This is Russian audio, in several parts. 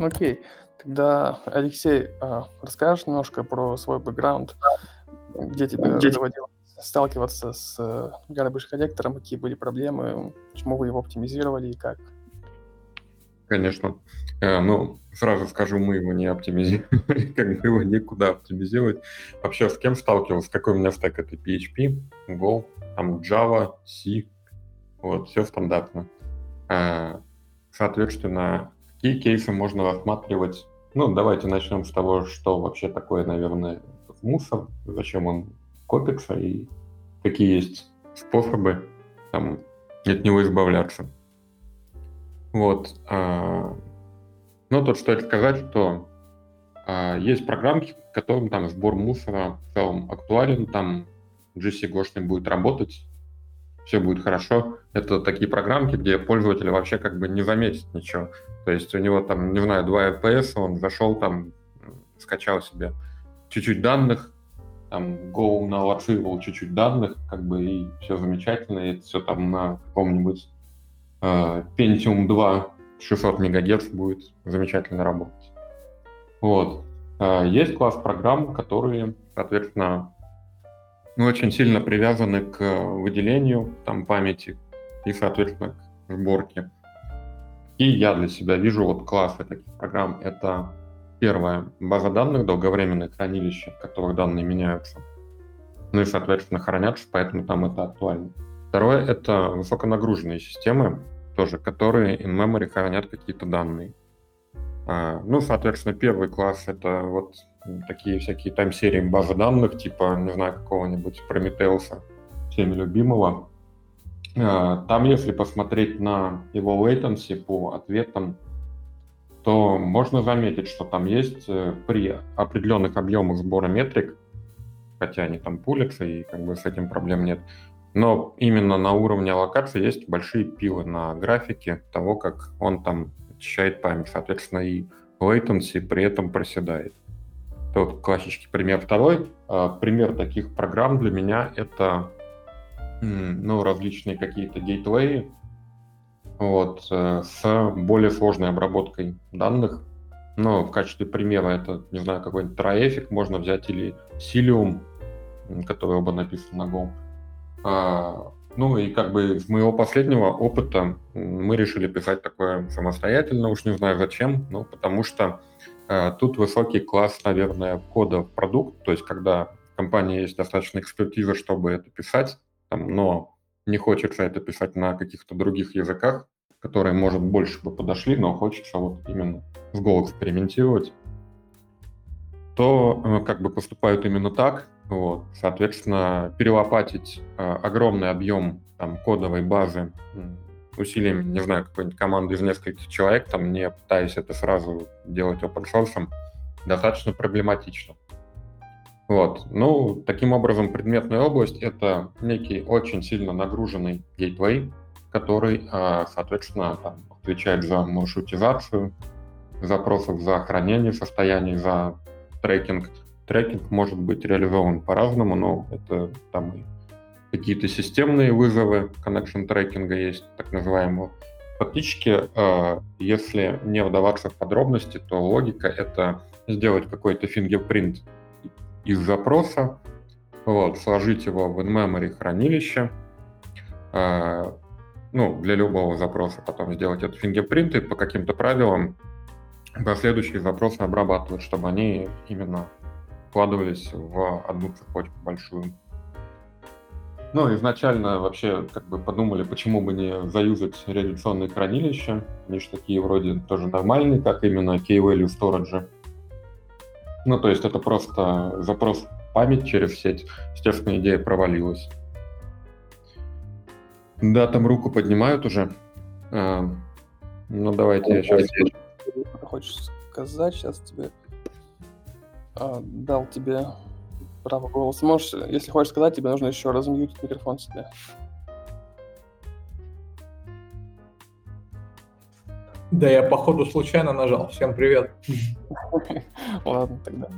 Окей. Тогда, Алексей, а, расскажешь немножко про свой бэкграунд, где тебе Где- доводилось сталкиваться с э, garbage коллектором, какие были проблемы, почему вы его оптимизировали и как? Конечно. Э, Ну, сразу скажу, мы его не оптимизировали, как бы его некуда оптимизировать. Вообще, с кем сталкивался? Какой у меня стек? Это PHP, Go, там Java, C, вот, все стандартно. Э, Соответственно, какие кейсы можно рассматривать? Ну, давайте начнем с того, что вообще такое, наверное, мусор, зачем он копится и какие есть способы там, от него избавляться. Вот. а, Ну, тут стоит сказать, что а, есть программки, которым там сбор мусора в целом актуален, там GC не будет работать, все будет хорошо. Это такие программки, где пользователь вообще как бы не заметит ничего. То есть у него там, не знаю, 2 FPS, он зашел там, скачал себе чуть-чуть данных, там Go налоцировал чуть-чуть данных, как бы и все замечательно, и все там на каком-нибудь э, Pentium 2 600 МГц будет замечательно работать. Вот. Э, Есть класс программ, которые, соответственно, ну, очень сильно привязаны к выделению там памяти и, соответственно, к сборке. И я для себя вижу вот классы таких программ. Это первое, база данных, долговременное хранилище, в которых данные меняются. Ну и, соответственно, хранятся, поэтому там это актуально. Второе — это высоконагруженные системы, тоже, которые in-memory хранят какие-то данные. А, ну, соответственно, первый класс — это вот такие всякие тайм-серии базы данных, типа, не знаю, какого-нибудь Прометеуса, всеми любимого. А, Там, если посмотреть на его latency по ответам, то можно заметить, что там есть э, при определенных объемах сбора метрик, хотя они там пулятся, и как бы с этим проблем нет, но именно на уровне аллокации есть большие пилы на графике того, как он там очищает память. Соответственно, и latency при этом проседает. Это вот классический пример. Второй а, пример таких программ для меня это ну, различные какие-то гейтвеи вот, э, с более сложной обработкой данных. Ну, в качестве примера это, не знаю, какой-нибудь Traffic можно взять или Cilium, м, который оба написаны на Go. А, ну и как бы с моего последнего опыта мы решили писать такое самостоятельно, уж не знаю зачем, ну потому что тут высокий класс, наверное, кода в продукт, то есть когда в компании есть достаточно экспертиза, чтобы это писать, там, но не хочется это писать на каких-то других языках, которые, может, больше бы подошли, но хочется вот именно с Go экспериментировать, то э, как бы поступают именно так. Вот. Соответственно, перелопатить э, огромный объем там, кодовой базы усилиями, не знаю, какой-нибудь команды из нескольких человек, там, не пытаясь это сразу делать open source, достаточно проблематично. Вот. Ну, таким образом, предметная область — это некий очень сильно нагруженный гейтвей, который, а, соответственно, там, отвечает за маршрутизацию запросов, за хранение состояний, за трекинг. Трекинг может быть реализован по-разному, но это там и какие-то системные вызовы connection трекинга есть, так называемого. Фактически, э, если не вдаваться в подробности, то логика — это сделать какой-то фингерпринт из запроса, вот, сложить его в in-memory хранилище, э, ну, для любого запроса потом сделать этот фингерпринт и по каким-то правилам последующие запросы обрабатывать, чтобы они именно вкладывались в одну цепочку большую. Ну, изначально вообще как бы подумали, почему бы не заюзать реляционные хранилища. Они же такие вроде тоже нормальные, как именно key-value storage. Ну, то есть это просто запрос память через сеть. Естественно, идея провалилась. Да, там руку поднимают уже. А, ну, давайте я сейчас... Хочешь сказать? Сейчас тебе а, дал тебе право голоса. Можешь, если хочешь сказать, тебе нужно еще размьютить микрофон себе. Да, я походу случайно нажал. Всем привет. Ладно, тогда.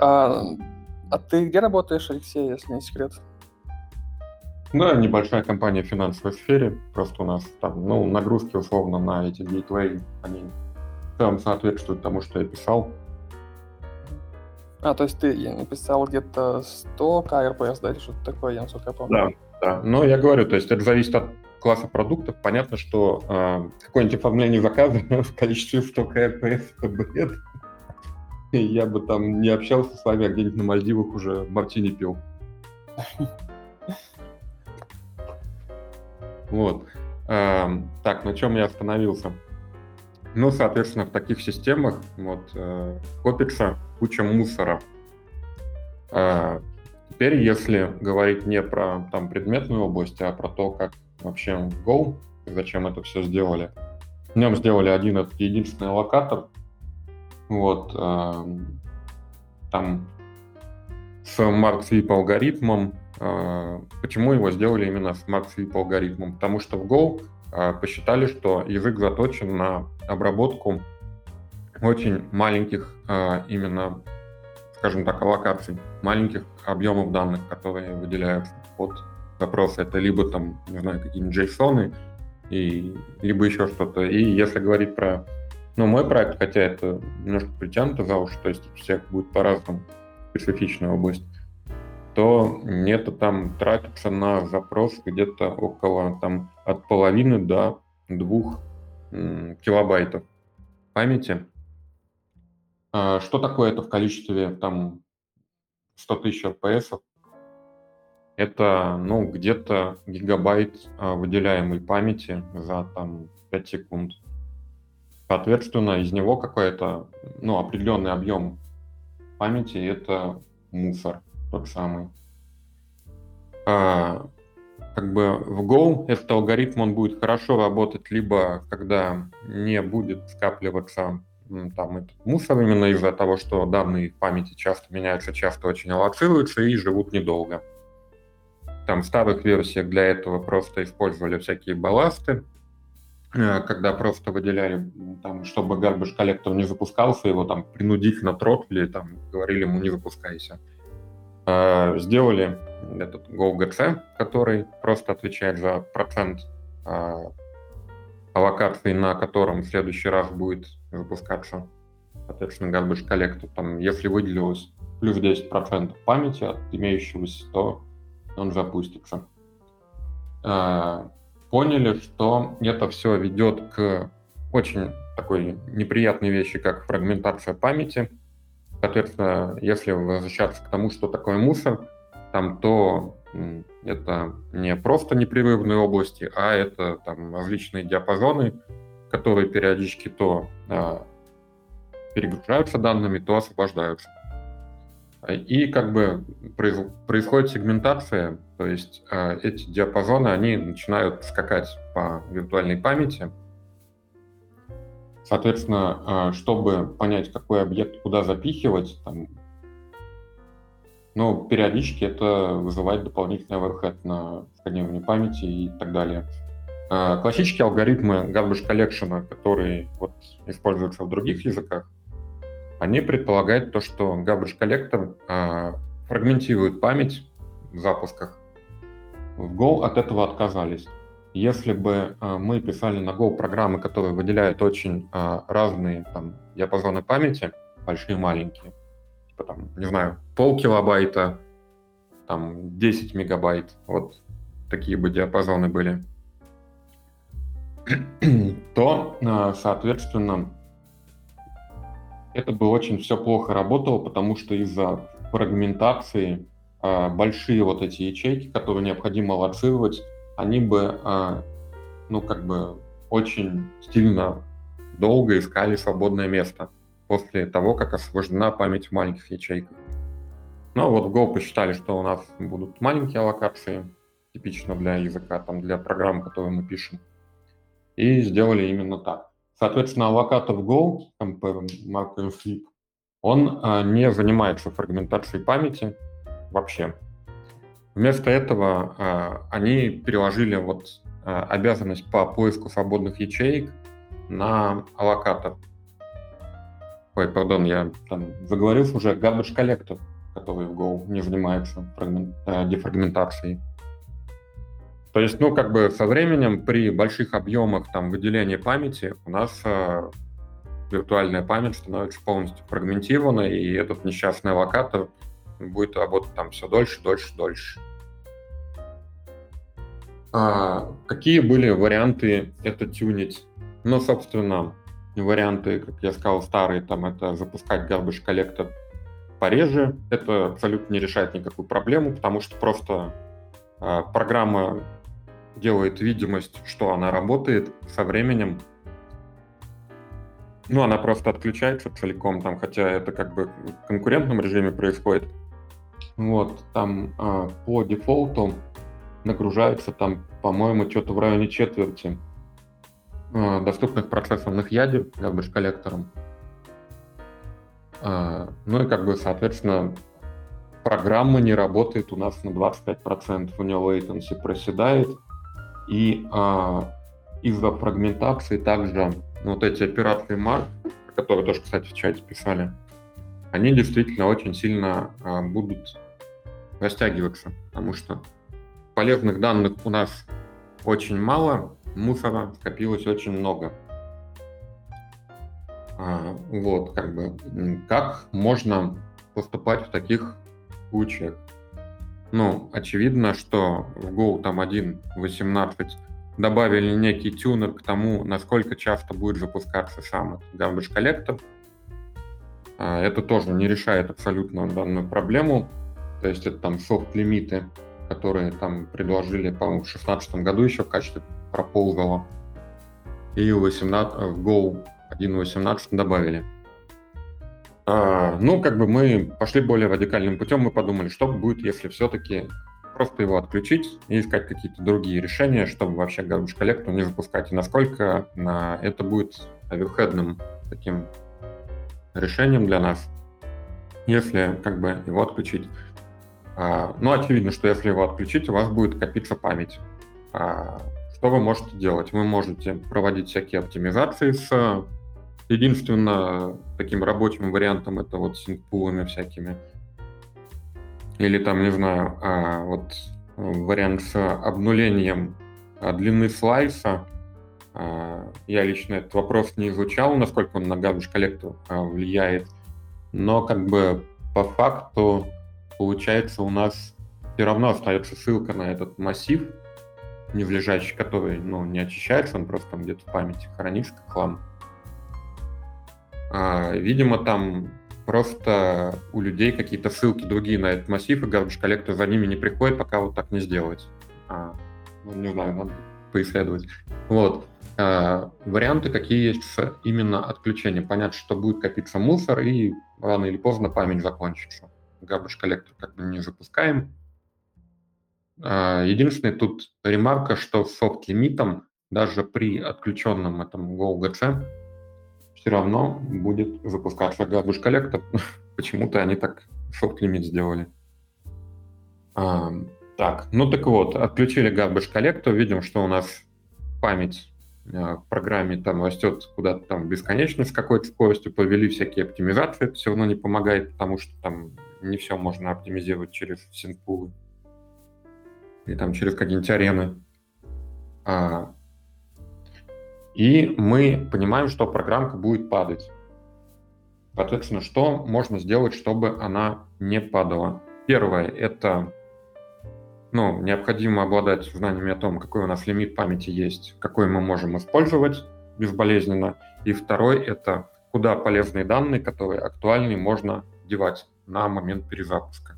А, а ты где работаешь, Алексей, если не секрет? Да, небольшая компания в финансовой сфере. Просто у нас там, ну, нагрузки условно на эти гейтвей, они в целом соответствует тому, что я писал. А, то есть ты написал где-то 100 КРПС, да, или что-то такое, я насколько я помню? Да, да. Но я говорю, то есть это зависит от класса продуктов. Понятно, что э, какое-нибудь оформление заказа в количестве 100 КРПС это бред. И я бы там не общался с вами, а где-нибудь на Мальдивах уже мартини пил. Вот. Так, на чем я остановился? Ну, соответственно, в таких системах вот, э, копится куча мусора. Э, теперь, если говорить не про там, предметную область, а про то, как вообще Go, зачем это все сделали. В нем сделали один единственный локатор. Вот, э, там с Smart Sweep алгоритмом. Э, почему его сделали именно Smart Sweep алгоритмом? Потому что в Go посчитали, что язык заточен на обработку очень маленьких э, именно, скажем так, аллокаций, маленьких объемов данных, которые выделяются под запросы. Это либо там, не знаю, какие-нибудь JSON, и, либо еще что-то. И если говорить про ну, мой проект, хотя это немножко притянуто за уши, то есть у всех будет по-разному специфичная область, то это там тратится на запрос где-то около там от половины до двух килобайтов памяти. А что такое это в количестве там 100 тысяч RPS? Это, ну, где-то гигабайт а, выделяемой памяти за там 5 секунд. Соответственно, из него какой-то, ну, определенный объем памяти — это мусор тот самый. А, как бы в Go этот алгоритм, он будет хорошо работать либо когда не будет скапливаться там этот мусор именно из-за того, что данные в памяти часто меняются, часто очень аллоцируются и живут недолго. Там в старых версиях для этого просто использовали всякие балласты, Э, когда просто выделяли, там, чтобы garbage коллектор не запускался, его там принудительно тротлили, там, говорили ему не запускайся. А, сделали этот GoGC, который просто отвечает за процент а, аллокации, на котором в следующий раз будет запускаться, соответственно, garbage коллектор. Там, если выделилось плюс 10% памяти от имеющегося, то он запустится. А, поняли, что это все ведет к очень такой неприятной вещи, как фрагментация памяти. Соответственно, если возвращаться к тому, что такое мусор, там то это не просто непрерывные области, а это там различные диапазоны, которые периодически то а, перегружаются данными, то освобождаются. И как бы происходит сегментация, то есть э, эти диапазоны, они начинают скакать по виртуальной памяти. Соответственно, э, чтобы понять, какой объект куда запихивать, там, ну, периодически это вызывает дополнительный overhead на сканирование памяти и так далее. Э, классические алгоритмы garbage collection, которые вот, используются в других языках, они предполагают то, что garbage коллектор э, фрагментирует память в запусках. В Go от этого отказались. Если бы э, мы писали на Go программы, которые выделяют очень э, разные там, диапазоны памяти, большие и маленькие, типа там, не знаю, пол килобайта, там 10 мегабайт, вот такие бы диапазоны были, то, э, соответственно, это бы очень все плохо работало, потому что из-за фрагментации э, большие вот эти ячейки, которые необходимо лоцировать, они бы, э, ну, как бы очень сильно долго искали свободное место после того, как освобождена память в маленьких ячейках. Ну, вот в Go посчитали, что у нас будут маленькие аллокации, типично для языка, там, для программ, которые мы пишем, и сделали именно так. Соответственно, аллокатор Go, Mark Flip, он а, не занимается фрагментацией памяти вообще. Вместо этого а, они переложили вот а, обязанность по поиску свободных ячеек на аллокатор. Ой, пардон, я там заговорился уже. Garbage коллектор, который в Go не занимается фрагмент, а, дефрагментацией. То есть, ну, как бы со временем при больших объемах там выделения памяти у нас э, виртуальная память становится полностью фрагментированной, и этот несчастный локатор будет работать там все дольше, дольше, дольше. А, какие были варианты это тюнить? Ну, собственно, варианты, как я сказал, старые, там это запускать garbage коллектор пореже. Это абсолютно не решает никакую проблему, потому что просто а, программа делает видимость, что она работает со временем. Ну, она просто отключается целиком, там, хотя это как бы в конкурентном режиме происходит. Вот, там э, по дефолту нагружается там, по-моему, что-то в районе четверти э, доступных процессорных ядер garbage коллектором. Э, ну и как бы, соответственно, программа не работает у нас на 25%, у нее latency проседает, и э, из-за фрагментации также вот эти операции Mark, которые тоже, кстати, в чате писали, они действительно очень сильно э, будут растягиваться, потому что полезных данных у нас очень мало, мусора скопилось очень много. А, вот, как бы, как можно поступать в таких случаях? Ну, очевидно, что в Go там 1.18 добавили некий тюнер к тому, насколько часто будет запускаться сам этот garbage коллектор. А, это тоже не решает абсолютно данную проблему, то есть это там софт-лимиты, которые там предложили, по-моему, в 2016 году еще в качестве проползала. И в, 18, в Go 1.18 добавили. А, ну, как бы мы пошли более радикальным путем, мы подумали, что будет, если все-таки просто его отключить и искать какие-то другие решения, чтобы вообще garbage коллектор не запускать. И насколько на это будет оверхедным таким решением для нас, если как бы его отключить. А, ну, очевидно, что если его отключить, у вас будет копиться память. А, что вы можете делать? Вы можете проводить всякие оптимизации с единственно таким рабочим вариантом это вот синкпулами всякими. Или там, не знаю, а, вот вариант с обнулением длины слайса. Я лично этот вопрос не изучал, насколько он на garbage коллектор влияет. Но как бы по факту получается, у нас все равно остается ссылка на этот массив, не в лежащий, который ну, не очищается, он просто там где-то в памяти хранится как хлам. А, видимо, там просто у людей какие-то ссылки другие на этот массив, и garbage коллектор за ними не приходит, пока вот так не сделать. А, ну, не знаю, надо поисследовать. Вот. А, варианты какие есть с именно отключением. Понятно, что будет копиться мусор, и рано или поздно память закончится garbage коллектор как бы не запускаем. А, единственное тут ремарка, что с софт-лимитом даже при отключенном этом GoGC все равно будет запускаться garbage коллектор. Почему-то они так софт-лимит сделали. А, так, ну так вот, отключили garbage коллектор, видим, что у нас память а, в программе там растет куда-то там бесконечно с какой-то скоростью, повели всякие оптимизации, это все равно не помогает, потому что там не все можно оптимизировать через синпулы и там через какие-нибудь арены. А, и мы понимаем, что программка будет падать. Соответственно, что можно сделать, чтобы она не падала? Первое – это ну, необходимо обладать знаниями о том, какой у нас лимит памяти есть, какой мы можем использовать безболезненно. И второй – это куда полезные данные, которые актуальны, можно девать на момент перезапуска.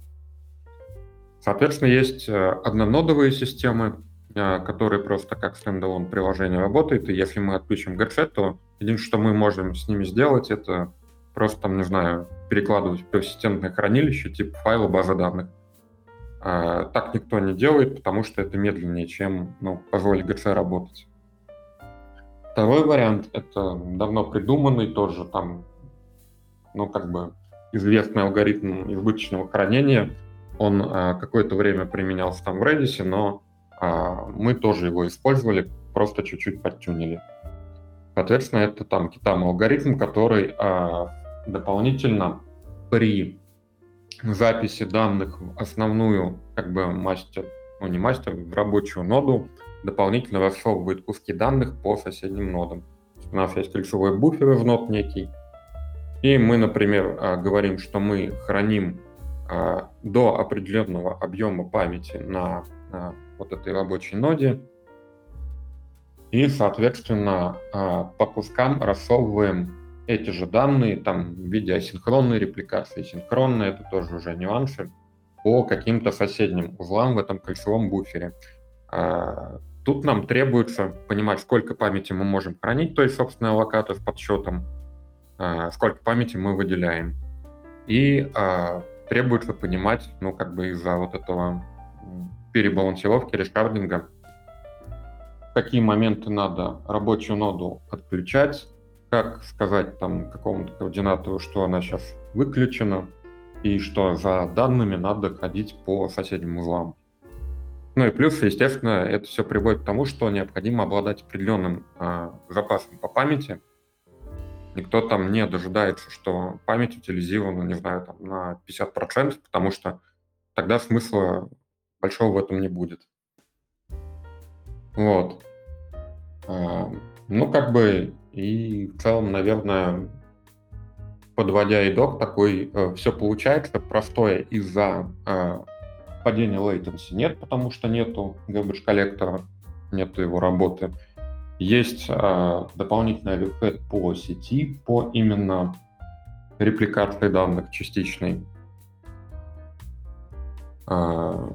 Соответственно, есть э, однонодовые системы, э, которые просто как стендалон приложение работают, и если мы отключим GC, то единственное, что мы можем с ними сделать, это просто, там, не знаю, перекладывать в persistентное хранилище типа файла базы данных. А, так никто не делает, потому что это медленнее, чем ну, позволить GC работать. Второй вариант — это давно придуманный, тоже там, ну, как бы известный алгоритм избыточного хранения. Он а, какое-то время применялся там в Redis, но а, мы тоже его использовали, просто чуть-чуть подтюнили. Соответственно, это там китам алгоритм, который а, дополнительно при записи данных в основную как бы мастер, ну не мастер, в рабочую ноду дополнительно рассовывает куски данных по соседним нодам. у нас есть ключевой буфер из нот некий, и мы, например, а, говорим, что мы храним а, до определенного объема памяти на а, вот этой рабочей ноде, и, соответственно, по кускам рассовываем эти же данные там в виде асинхронной репликации, синхронной, это тоже уже нюансы, по каким-то соседним узлам в этом кольцевом буфере. Тут нам требуется понимать, сколько памяти мы можем хранить, то есть, собственно, локатор с подсчетом, сколько памяти мы выделяем. И а, требуется понимать, ну, как бы из-за вот этого перебалансировки, решардинга, какие моменты надо рабочую ноду отключать, как сказать там какому-то координатору, что она сейчас выключена, и что за данными надо ходить по соседним узлам. Ну и плюс, естественно, это все приводит к тому, что необходимо обладать определенным э, запасом по памяти. Никто там не дожидается, что память утилизирована, не знаю, там, на 50%, потому что тогда смысла большого в этом не будет. Вот. Э, ну, как бы, и в целом, наверное, подводя итог, такой э, все получается простое из-за э, падения latency нет, потому что нету garbage коллектора, нету его работы. Есть э, дополнительный overhead по сети, по именно репликации данных частичной. Э,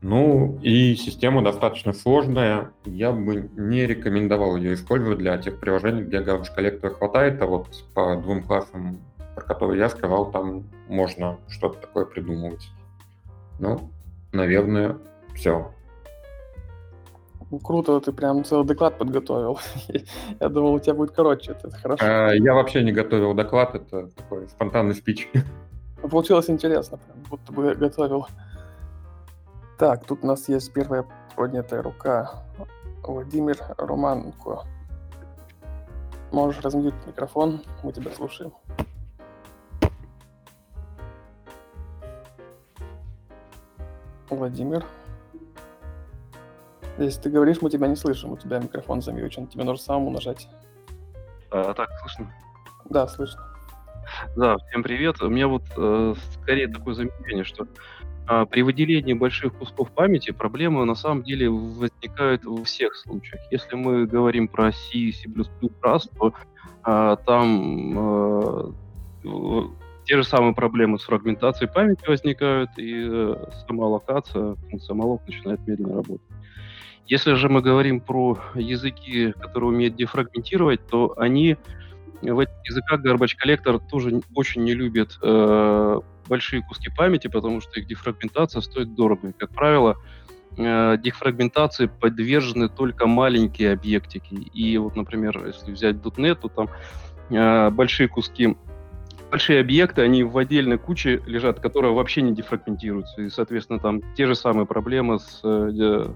ну и система достаточно сложная. Я бы не рекомендовал ее использовать для тех приложений, где garbage коллектора хватает, а вот по двум классам, про которые я сказал, там можно что-то такое придумывать. Ну, наверное, все. Круто, ты прям целый доклад подготовил. Я думал, у тебя будет короче, это хорошо. А, я вообще не готовил доклад, это такой спонтанный спич. Получилось интересно, прям, будто бы готовил. Так, тут у нас есть первая поднятая рука. Владимир Романко. Можешь размьють микрофон, мы тебя слушаем. Владимир. Если ты говоришь, мы тебя не слышим, у тебя микрофон замьючен, тебе нужно самому нажать. А, так, слышно? Да, слышно. Да, всем привет. У меня вот э, скорее такое замечание, что э, при выделении больших кусков памяти проблемы на самом деле возникают во всех случаях. Если мы говорим про C, C++, Rust, то э, там э, те же самые проблемы с фрагментацией памяти возникают, и э, сама локация, функция malloc начинает медленно работать. Если же мы говорим про языки, которые умеют дефрагментировать, то они в этих языках Garbage Collector тоже очень не любят э, большие куски памяти, потому что их дефрагментация стоит дорого. Как правило, э, дефрагментации подвержены только маленькие объектики. И вот, например, если взять .NET, то там э, большие куски большие объекты, они в отдельной куче лежат, которые вообще не дефрагментируются. И, соответственно, там те же самые проблемы с э,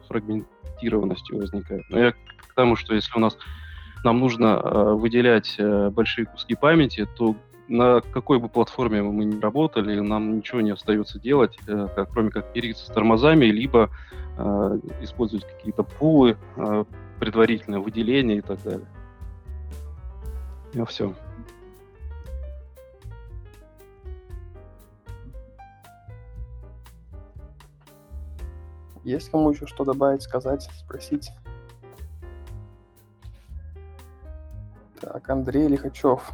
фрагментированностью возникают. Но я к тому, что если у нас нам нужно э, выделять э, большие куски памяти, то на какой бы платформе мы ни работали, нам ничего не остается делать, э, как, кроме как мириться с тормозами, либо э, использовать какие-то пулы, э, предварительное выделение и так далее. И все. Есть кому еще что добавить, сказать, спросить? Так, Андрей Лихачев.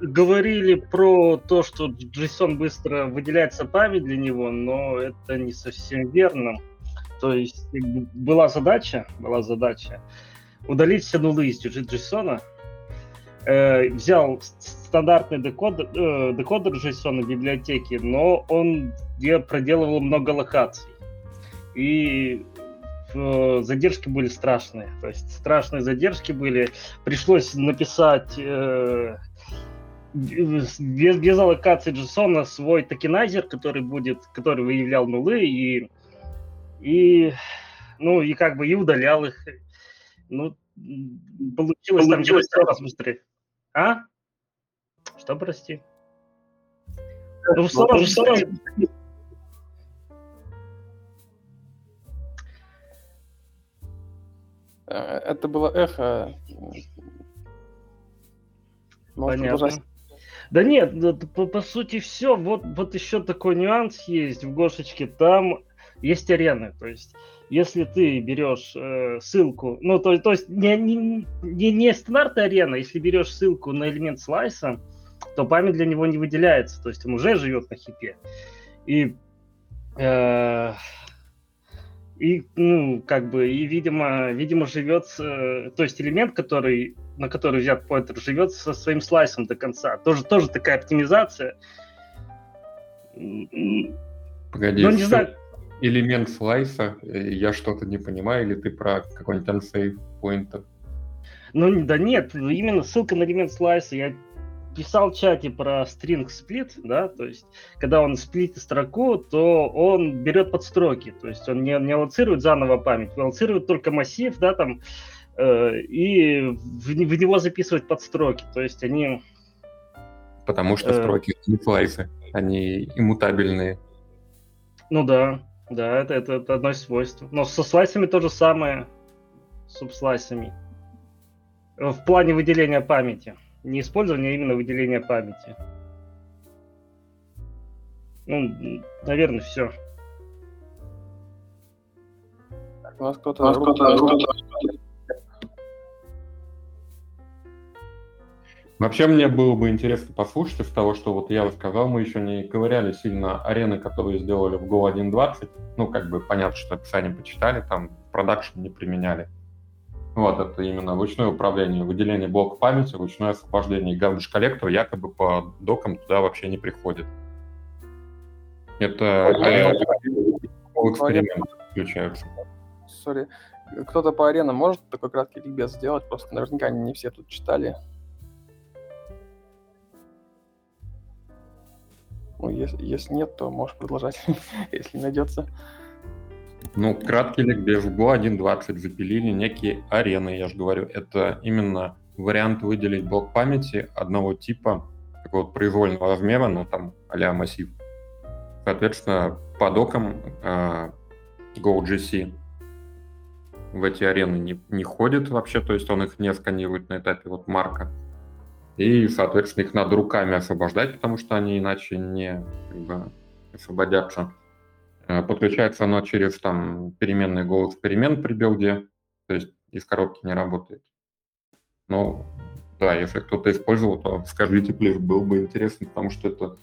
Говорили про то, что JSON быстро выделяется память для него, но это не совсем верно. То есть была задача, была задача удалить все нулы из JSON, э, взял стандартный декодер, э, декодер JSON библиотеки, но он проделывал много локаций. И э, задержки были страшные. То есть страшные задержки были. Пришлось написать э, без, без аллокации JSON свой токенайзер, который будет, который выявлял нулы и и ну и как бы и удалял их. Ну получилось, получилось там быстрее. А? Что, прости? В ну, сторону, Э, Это было эхо. Можешь Понятно. Да нет, по, по сути все. Вот, вот еще такой нюанс есть в Гошечке. Там есть арены. То есть, если ты берешь э, ссылку, ну, то, то есть не, не, не, не стандартная арена, если берешь ссылку на элемент слайса, то память для него не выделяется. То есть он уже живет на хипе. И, э, и ну, как бы, и, видимо, видимо, живет, э, то есть элемент, который на который взят поинтер, живет со своим слайсом до конца. Тоже, тоже такая оптимизация. Погоди, Ну, не знаю. Элемент слайса, э, я что-то не понимаю, или ты про какой-нибудь unsafe pointer? Ну, да нет, именно ссылка на элемент слайса. Я писал в чате про string split, да, то есть, когда он сплитит строку, то он берет подстроки, то есть он не, не аллоцирует заново память, аллоцирует только массив, да, там, э, и в, в него записывать подстроки, то есть они Потому что Э. строки не слайсы, они иммутабельные. Ну да, да, это, это, это одно из свойств. Но со слайсами то же самое, с субслайсами. Э, В плане выделения памяти. Не использование, а именно выделение памяти. Ну, наверное, все. Так, У нас кто-то руки- Вообще мне было бы интересно послушать из того, что вот я рассказал, мы еще не ковыряли сильно арены, которые сделали в Go 1.20. Ну, как бы понятно, что описание почитали, там продакшн не применяли. Вот, это именно ручное управление, выделение блока памяти, ручное освобождение garbage collector якобы по докам туда вообще не приходит. Это э, эксперимент включаются. Sorry. Кто-то по аренам может такой краткий ликбез сделать? Просто наверняка не все тут читали. Ну, если, если нет, то можешь продолжать, если найдется. Ну, краткий ликбез. В Go 1.20 запилили некие арены, я же говорю. Это именно вариант выделить блок памяти одного типа, такого вот произвольного размера, ну, там, а массив. Соответственно, по докам э, GoGC в эти арены не, не ходит вообще, то есть он их не сканирует на этапе вот марка. И, соответственно, их надо руками освобождать, потому что они иначе не как бы, освободятся. Э, Подключается оно через там переменный Go эксперимент при билде, то есть из коробки не работает. Ну, да, если кто-то использовал, то скажите, плиз, было бы интересно, потому что это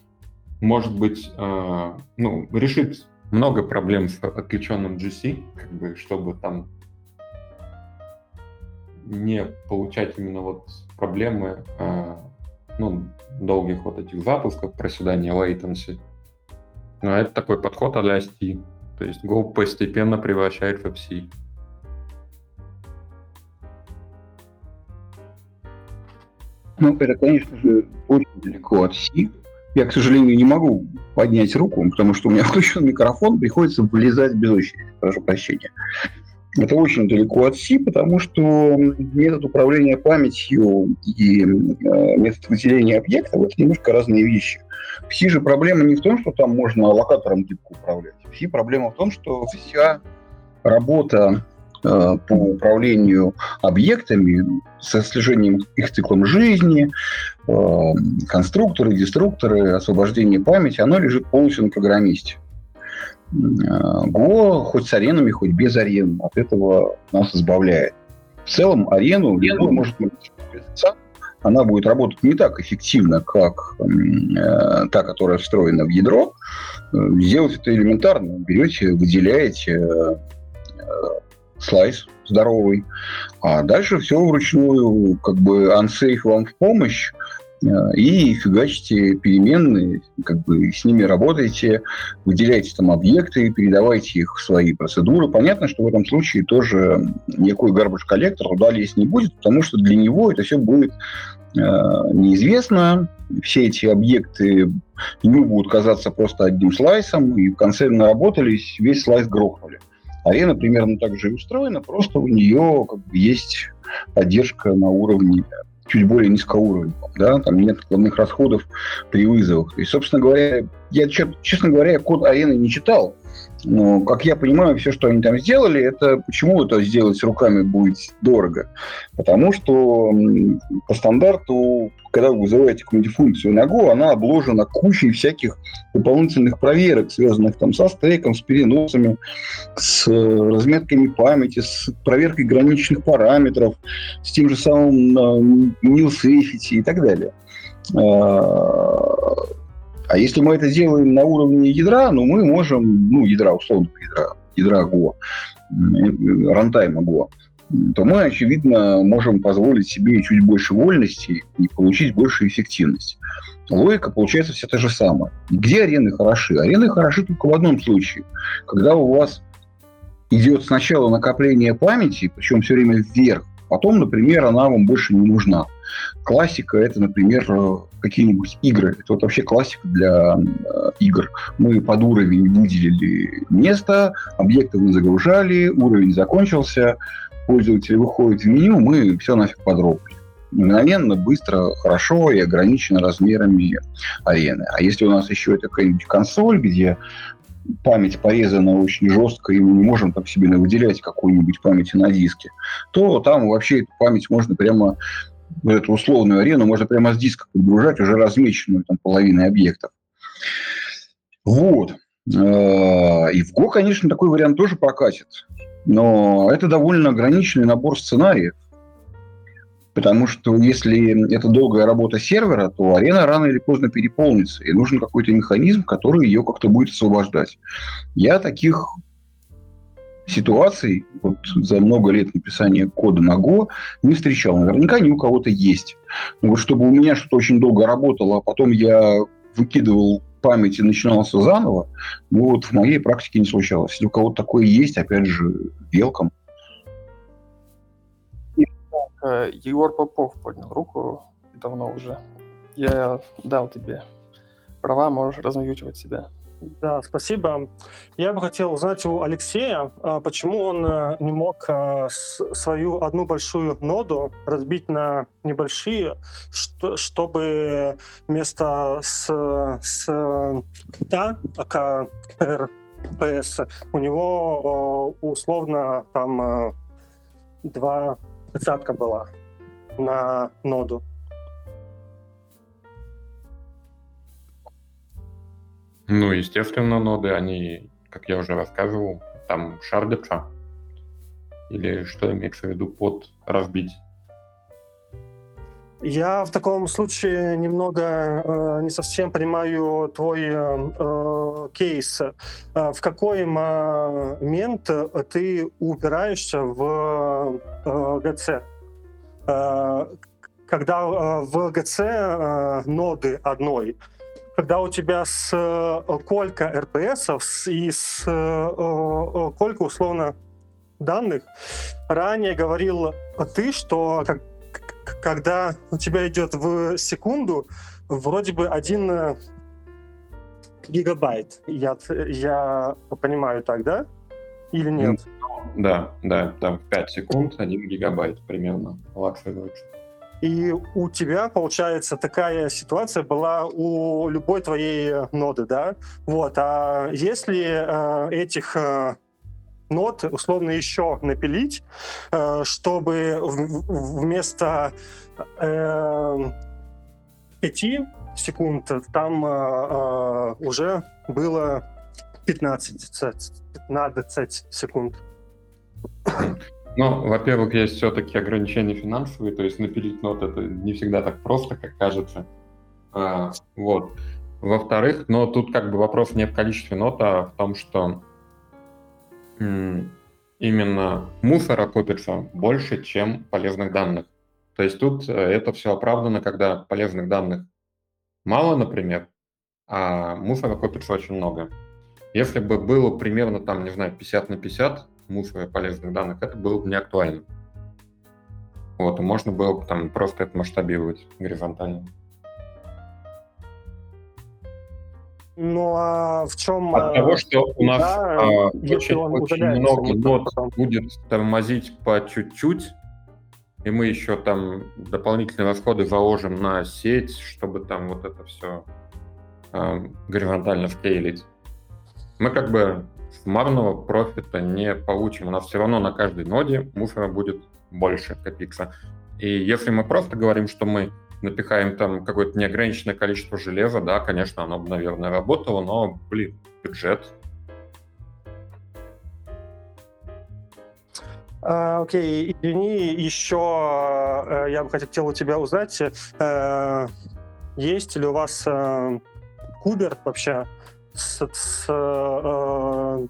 может быть, э, ну, решит много проблем с отключенным GC, как бы, чтобы там не получать именно вот проблемы, э, ну, долгих вот этих запусков, проседания latency. Ну, это такой подход а ST. То есть Go постепенно превращается в C. Ну, это, конечно же, очень далеко от C. Я, к сожалению, не могу поднять руку, потому что у меня включен микрофон, приходится вылезать без очереди, прошу прощения. Это очень далеко от C, потому что метод управления памятью и э, метод выделения объектов – это немножко разные вещи. В C же проблема не в том, что там можно локатором гибко управлять. В C проблема в том, что вся работа э, по управлению объектами со слежением их циклом жизни, э, конструкторы, деструкторы, освобождение памяти, оно лежит полностью на программисте. Go хоть с аренами, хоть без арен от этого нас избавляет. В целом арену любой может. Она будет работать не так эффективно, как э, та, которая встроена в ядро. Сделать это элементарно. Берете, выделяете э, слайс здоровый, а дальше все вручную, как бы unsafe вам в помощь, и фигачите переменные, как бы с ними работаете, выделяете там объекты, передавайте их в свои процедуры. Понятно, что в этом случае тоже никакой garbage коллектор туда лезть не будет, потому что для него это все будет э, неизвестно. Все эти объекты ему будут казаться просто одним слайсом, и в конце наработались, весь слайс грохнули. Арена примерно так же и устроена, просто у нее как бы, есть поддержка на уровне чуть более низкоуровневом, да, там нет накладных расходов при вызовах. И, собственно говоря, я, честно говоря, код арены не читал, Но, как я понимаю, все, что они там сделали, это почему это сделать руками будет дорого? Потому что по стандарту, когда вы вызываете какую-нибудь функцию на Go, она обложена кучей всяких дополнительных проверок, связанных там со стейком, с переносами, с разметками памяти, с проверкой граничных параметров, с тем же самым nil safety и так далее. А, если мы это делаем на уровне ядра, ну, мы можем, ну, ядра, условно, ядра, ядра Go, рантайма Go, то мы, очевидно, можем позволить себе чуть больше вольности и получить большую эффективность. Логика получается вся та же самая. Где арены хороши? Арены хороши только в одном случае. Когда у вас идет сначала накопление памяти, причем все время вверх, потом, например, она вам больше не нужна. Классика – это, например, какие-нибудь игры. Это вот вообще классика для э, игр. Мы под уровень выделили место, объекты мы загружали, уровень закончился, пользователь выходит в меню, мы все нафиг подробили. Мгновенно, быстро, хорошо и ограничено размерами арены. А если у нас еще это какая-нибудь консоль, где память порезана очень жестко, и мы не можем там себе выделять какую-нибудь память на диске, то там вообще эту память можно прямо эту условную арену можно прямо с диска подгружать, уже размеченную там половиной объектов. Вот. Э, и в Go, конечно, такой вариант тоже прокатит. Но это довольно ограниченный набор сценариев. Потому что если это долгая работа сервера, то арена рано или поздно переполнится. И нужен какой-то механизм, который ее как-то будет освобождать. Я таких ситуаций вот за много лет написания кода на Go не встречал. Наверняка они у кого-то есть. Но вот чтобы у меня что-то очень долго работало, а потом я выкидывал память и начинался заново, ну вот в моей практике не случалось. Если у кого-то такое есть, опять же, велком. Э, Егор Попов поднял руку давно уже. Я дал тебе права, можешь размьючивать себя. Да, спасибо. Я бы хотел узнать у Алексея, а, почему он э, не мог а, свою одну большую ноду разбить на небольшие, чтобы вместо с, с да, РПС у него условно там два тридцатка была на ноду. Ну, естественно, ноды, они, как я уже рассказывал, там шардятся. Или что имеется в виду под разбить? Я в таком случае немного э, не совсем понимаю твой э, э кейс. Э, в какой момент ты упираешься в э, ГЦ? Э, когда э, в ГЦ э, ноды одной, когда у тебя с э, колька РПСов и с э, э, колька условно данных, ранее говорил ты, что как, когда у тебя идет в секунду вроде бы один гигабайт, я, я понимаю так, да? Или нет? Да, да, там 5 секунд, 1 гигабайт примерно. И у тебя, получается, такая ситуация была у любой твоей ноды, да? Вот. А если э, этих э, нод условно еще напилить, э, чтобы вместо э, 5 секунд там э, уже было 15, 15 секунд. Ну, во-первых, есть все-таки ограничения финансовые, то есть напилить нот это не всегда так просто, как кажется. А, вот. Во-вторых, но тут как бы вопрос не в количестве нот, а в том, что именно мусора копится больше, чем полезных данных. То есть тут э, это все оправдано, когда полезных данных мало, например, а мусора копится очень много. Если бы было примерно там, не знаю, 50 на 50, мусора полезных данных, это было бы не актуально. Вот, и можно было бы там просто это масштабировать горизонтально. Ну а в чем... От того, что у нас да, а, очень, очень много нот будет тормозить по чуть-чуть, и мы еще там дополнительные расходы заложим на сеть, чтобы там вот это все э, горизонтально скейлить. Мы как бы суммарного профита не получим. У нас все равно на каждой ноде мусора будет больше копиться. И если мы просто говорим, что мы напихаем там какое-то неограниченное количество железа, да, конечно, оно бы, наверное, работало, но, блин, бюджет. А, окей, извини, еще э, я бы хотел у тебя узнать, э, есть ли у вас э, кубер вообще с, с э,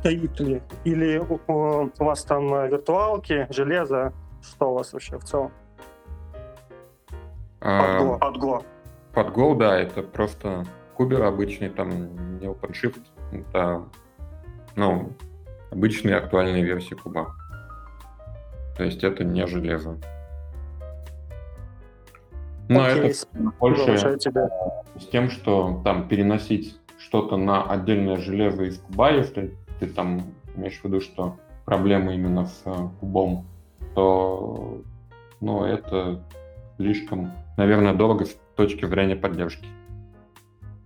стоит ли? Или у, у вас там э, виртуалки, железо? Что у вас вообще в целом? А, Под Go. Под Go. Под Go, да, это просто кубер обычный, там не OpenShift, это, ну, обычные актуальные версии куба. То есть это не железо. Но Окей, это больше с тем, что там переносить что-то на отдельное железо из куба, если ты там имеешь в виду, что проблема именно с э, кубом, то ну, это слишком, наверное, дорого с точки зрения поддержки.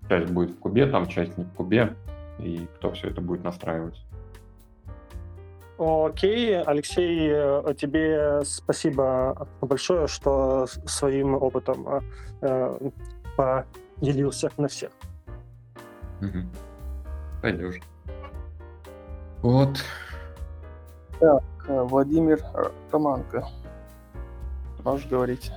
Часть будет в кубе, там часть не в кубе, и кто все это будет настраивать. Окей, Алексей, э, тебе спасибо большое, что своим опытом э, э, поделился на всех. Мгм. Пойдешь. Вот. Э, Владимир Романко. Можешь говорить.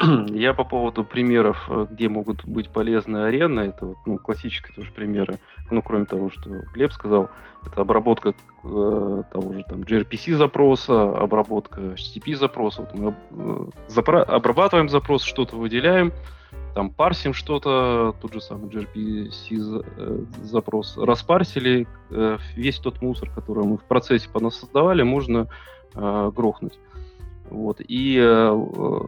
Я по поводу примеров, э, где могут быть полезны арены, это вот, ну, классические тоже примеры, ну, кроме того, что Глеб сказал, это обработка э, того же там gRPC запроса, обработка HTTP запроса. Вот мы э, запра- обрабатываем запрос, что-то выделяем, там парсим что-то, тот же самый gRPC э, запрос распарсили, э, весь тот мусор, который мы в процессе понасоздавали, можно э, грохнуть. Вот. И э,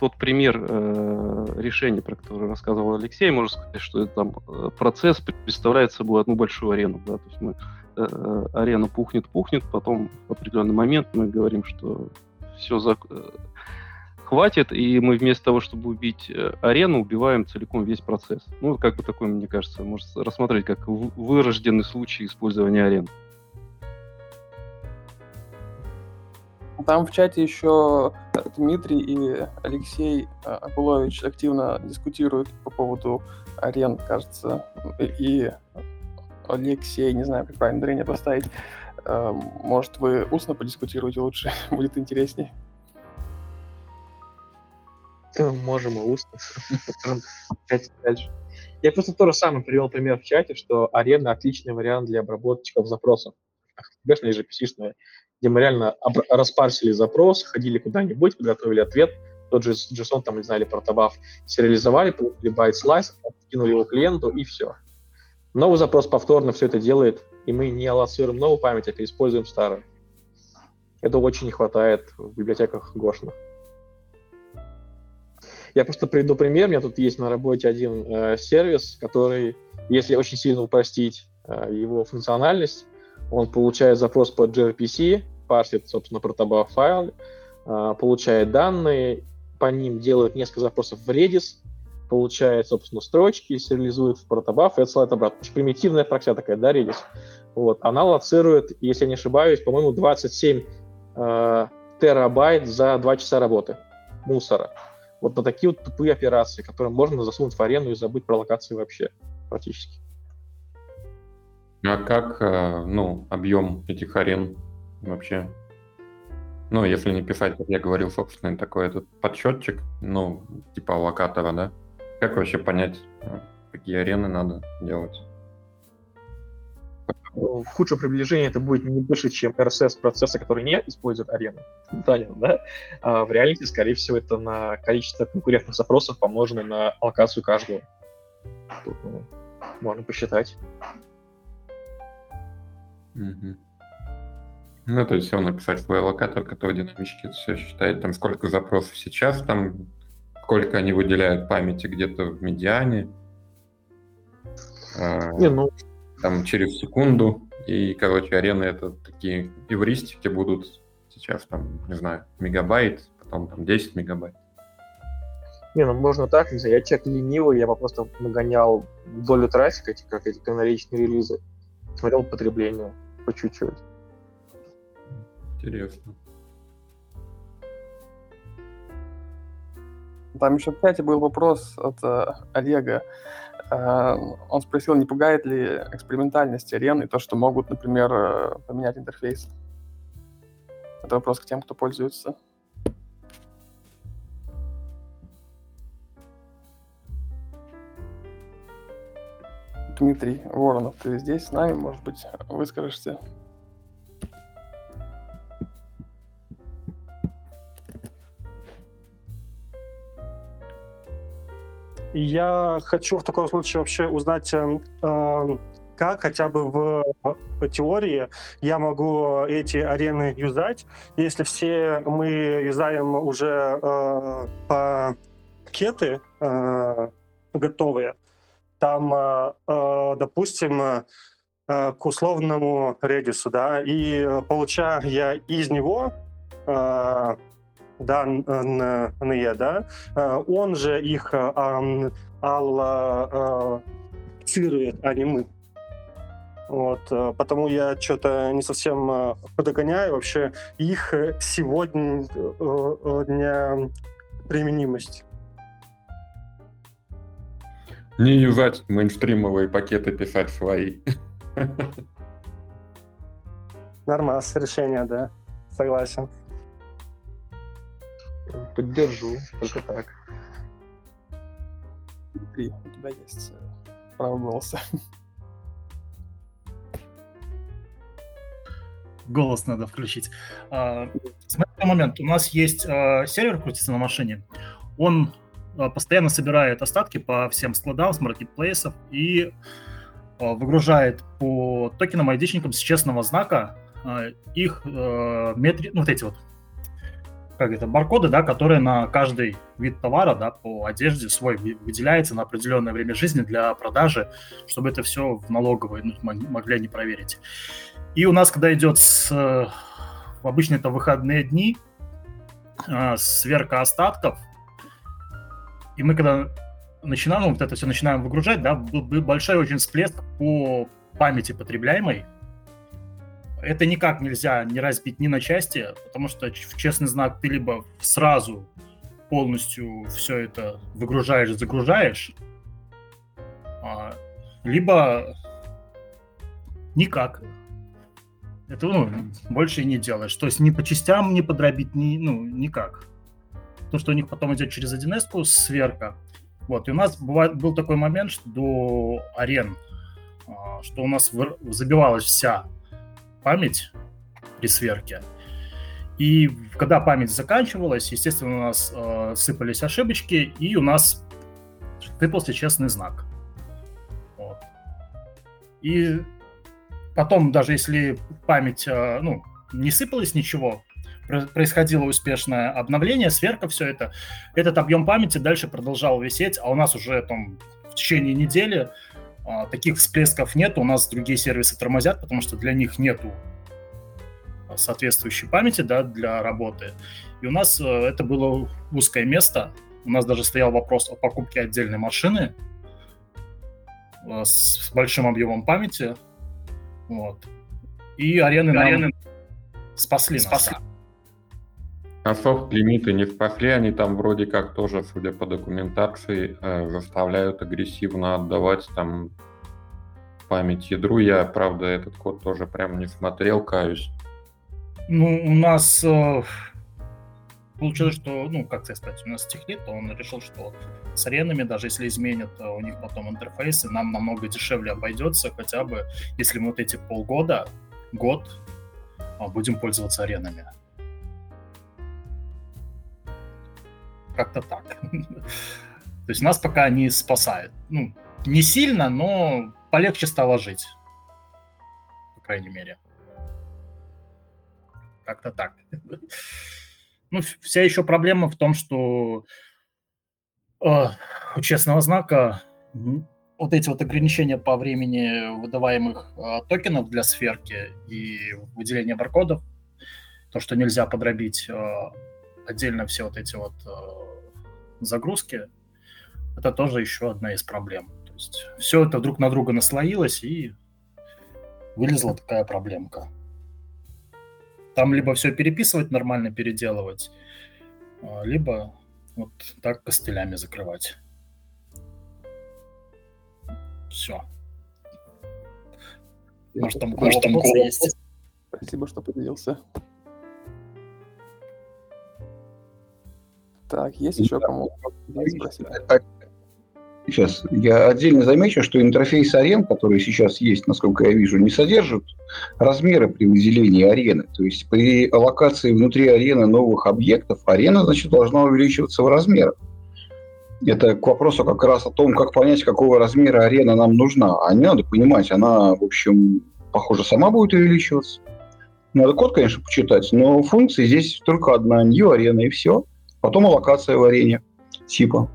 тот пример э, решения, про который рассказывал Алексей, можно сказать, что это там э, процесс представляет собой одну большую арену. Да? То есть мы, э, э, арена пухнет-пухнет, потом в определенный момент мы говорим, что все зак- э, хватит, и мы вместо того, чтобы убить арену, убиваем целиком весь процесс. Ну, как бы такой, мне кажется, можно рассмотреть как вырожденный случай использования арены. Там в чате еще Дмитрий и Алексей э, Акулович активно дискутируют по поводу арен, кажется. И и Алексей, не знаю, как правильно ударение поставить. Э, Может, вы устно подискутируете лучше, будет интереснее. Да, можем и устно. Дальше. Я просто то же самое привел пример в чате, что арена отличный вариант для обработчиков запросов. Конечно, же pc где мы реально распарсили запрос, ходили куда-нибудь, подготовили ответ, тот же JSON, там, не знаю, или протобаф, сериализовали, получили байт слайс, кинули его клиенту, и все. Новый запрос повторно все это делает, и мы не аллоцируем новую память, а переиспользуем старую. Этого очень не хватает в библиотеках гошных. Я просто приведу пример. У меня тут есть на работе один э, сервис, который, если очень сильно упростить э, его функциональность, он получает запрос по gRPC, парсит, собственно, протобаф файл, э, получает данные, по ним делает несколько запросов в Redis, получает, собственно, строчки, сериализует в протобаф и отсылает обратно. Очень примитивная прокся такая, да, Redis. Вот. Она лоцирует, если я не ошибаюсь, по-моему, 27 э, терабайт за 2 часа работы мусора. Вот на такие вот тупые операции, которые можно засунуть в арену и забыть про локации вообще практически. А как, э, ну, объем этих арен вообще? Ну, если не писать, как я говорил, собственно, такой этот подсчетчик, ну, типа локатора, да? Как вообще понять, э, какие арены надо делать? В худшем приближении это будет не больше, чем RSS процесса, который не использует арену. Понятно, да? А в реальности, скорее всего, это на количество конкурентных запросов помноженное на локацию каждого. Ну, можно посчитать. Мгм. Ну, то есть все написать свой локатор, который динамически все считает, там сколько запросов сейчас, там сколько они выделяют памяти где-то в медиане, э, Не, ну, там через секунду, и, короче, арены это такие эвристики будут сейчас там, не знаю, мегабайт, потом там 10 мегабайт. Не, ну можно так, не знаю, я человек ленивый, я просто нагонял долю трафика, эти, как эти канаричные релизы, смотрел потребление по чуть-чуть. Интересно. Там еще в чате был вопрос от э, Олега. Э, он спросил, не пугает ли экспериментальность арены то, что могут, например, э, поменять интерфейс. Это вопрос к тем, кто пользуется. Дмитрий Воронов, ты здесь с нами, может быть, выскажешься? Я хочу в таком случае вообще узнать, э, э, как хотя бы в теории я могу эти арены юзать, если все мы юзаем уже э, пакеты э, готовые, там, э, э допустим, э, к условному редису, да, и получая я из него данные, да, он же их аллоцирует, а не мы. Вот, потому я что-то не совсем подогоняю вообще их сегодня применимость. Не юзать мейнстримовые пакеты, писать свои. Нормас решение, да. Согласен. Поддержу, только так. Дмитрий, у тебя есть э, право голоса. Голос надо включить. А, смотри, момент. У нас есть а, сервер крутится на машине. Он постоянно собирает остатки по всем складам с маркетплейсов и а, выгружает по токенам айдишникам с честного знака а, их метри... ну, вот эти вот как это, баркоды, да, которые на каждый вид товара, да, по одежде свой выделяется на определенное время жизни для продажи, чтобы это все в налоговой ну, могли они проверить. И у нас, когда идет с, обычно это выходные дни, э, сверка остатков, и мы когда начинаем, вот это все начинаем выгружать, да, был большой очень всплеск по памяти потребляемой, это никак нельзя не разбить ни на части, потому что в честный знак ты либо сразу полностью все это выгружаешь, загружаешь, а, либо никак. Это ну, больше и не делаешь. То есть ни по частям не подробить, ни, ну, никак. То, что у них потом идет через 1С сверка. Вот. И у нас бывает, был такой момент, что до арен, а, что у нас забивалась вся память при сверке. И когда память заканчивалась, естественно, у нас э, сыпались ошибочки, и у нас сыпался честный знак. Вот. И потом, даже если память э, ну, не сыпалась ничего, происходило успешное обновление, сверка, все это, этот объем памяти дальше продолжал висеть, а у нас уже там в течение недели а, таких всплесков нет, у нас другие сервисы тормозят, потому что для них нету соответствующей памяти да, для работы. И у нас э, это было узкое место. У нас даже стоял вопрос о покупке отдельной машины э, с большим объемом памяти. Вот. И арены, арены нам спасли, спасли. нас. А софт-лимиты не спасли, они там вроде как тоже, судя по документации, э, заставляют агрессивно отдавать там память ядру. Я, правда, этот код тоже прям не смотрел, каюсь. Ну, у нас э, получилось, что, ну, как сказать, у нас техлит, он решил, что с аренами, даже если изменят э, у них потом интерфейсы, нам намного дешевле обойдется, хотя бы, если мы вот эти полгода, год э, будем пользоваться аренами. Как-то так. То есть нас пока не спасает. Ну, не сильно, но полегче стало жить. По крайней мере. Как-то так. Ну, вся еще проблема в том, что э, у честного знака вот эти вот ограничения по времени выдаваемых э, токенов для сферки и выделения баркодов, то, что нельзя подробить э, отдельно все вот эти вот э, загрузки, это тоже еще одна из проблем. То есть все это друг на друга наслоилось, и вылезла такая проблемка. Там либо все переписывать нормально, переделывать, а, либо вот так костылями закрывать. Все. Может, там, может, там. Спасибо, что поделился. Так, есть еще кому спросить? Сейчас я отдельно замечу, что интерфейс арен, который сейчас есть, насколько я вижу, не содержит размеры при выделении арены. То есть при аллокации внутри арены новых объектов арена, значит, должна увеличиваться в размерах. Это к вопросу как раз о том, как понять, какого размера арена нам нужна. А не надо понимать, она, в общем, похоже, сама будет увеличиваться. Надо код, конечно, почитать, но функция здесь только одна, new арена и все. Потом аллокация в арене типа.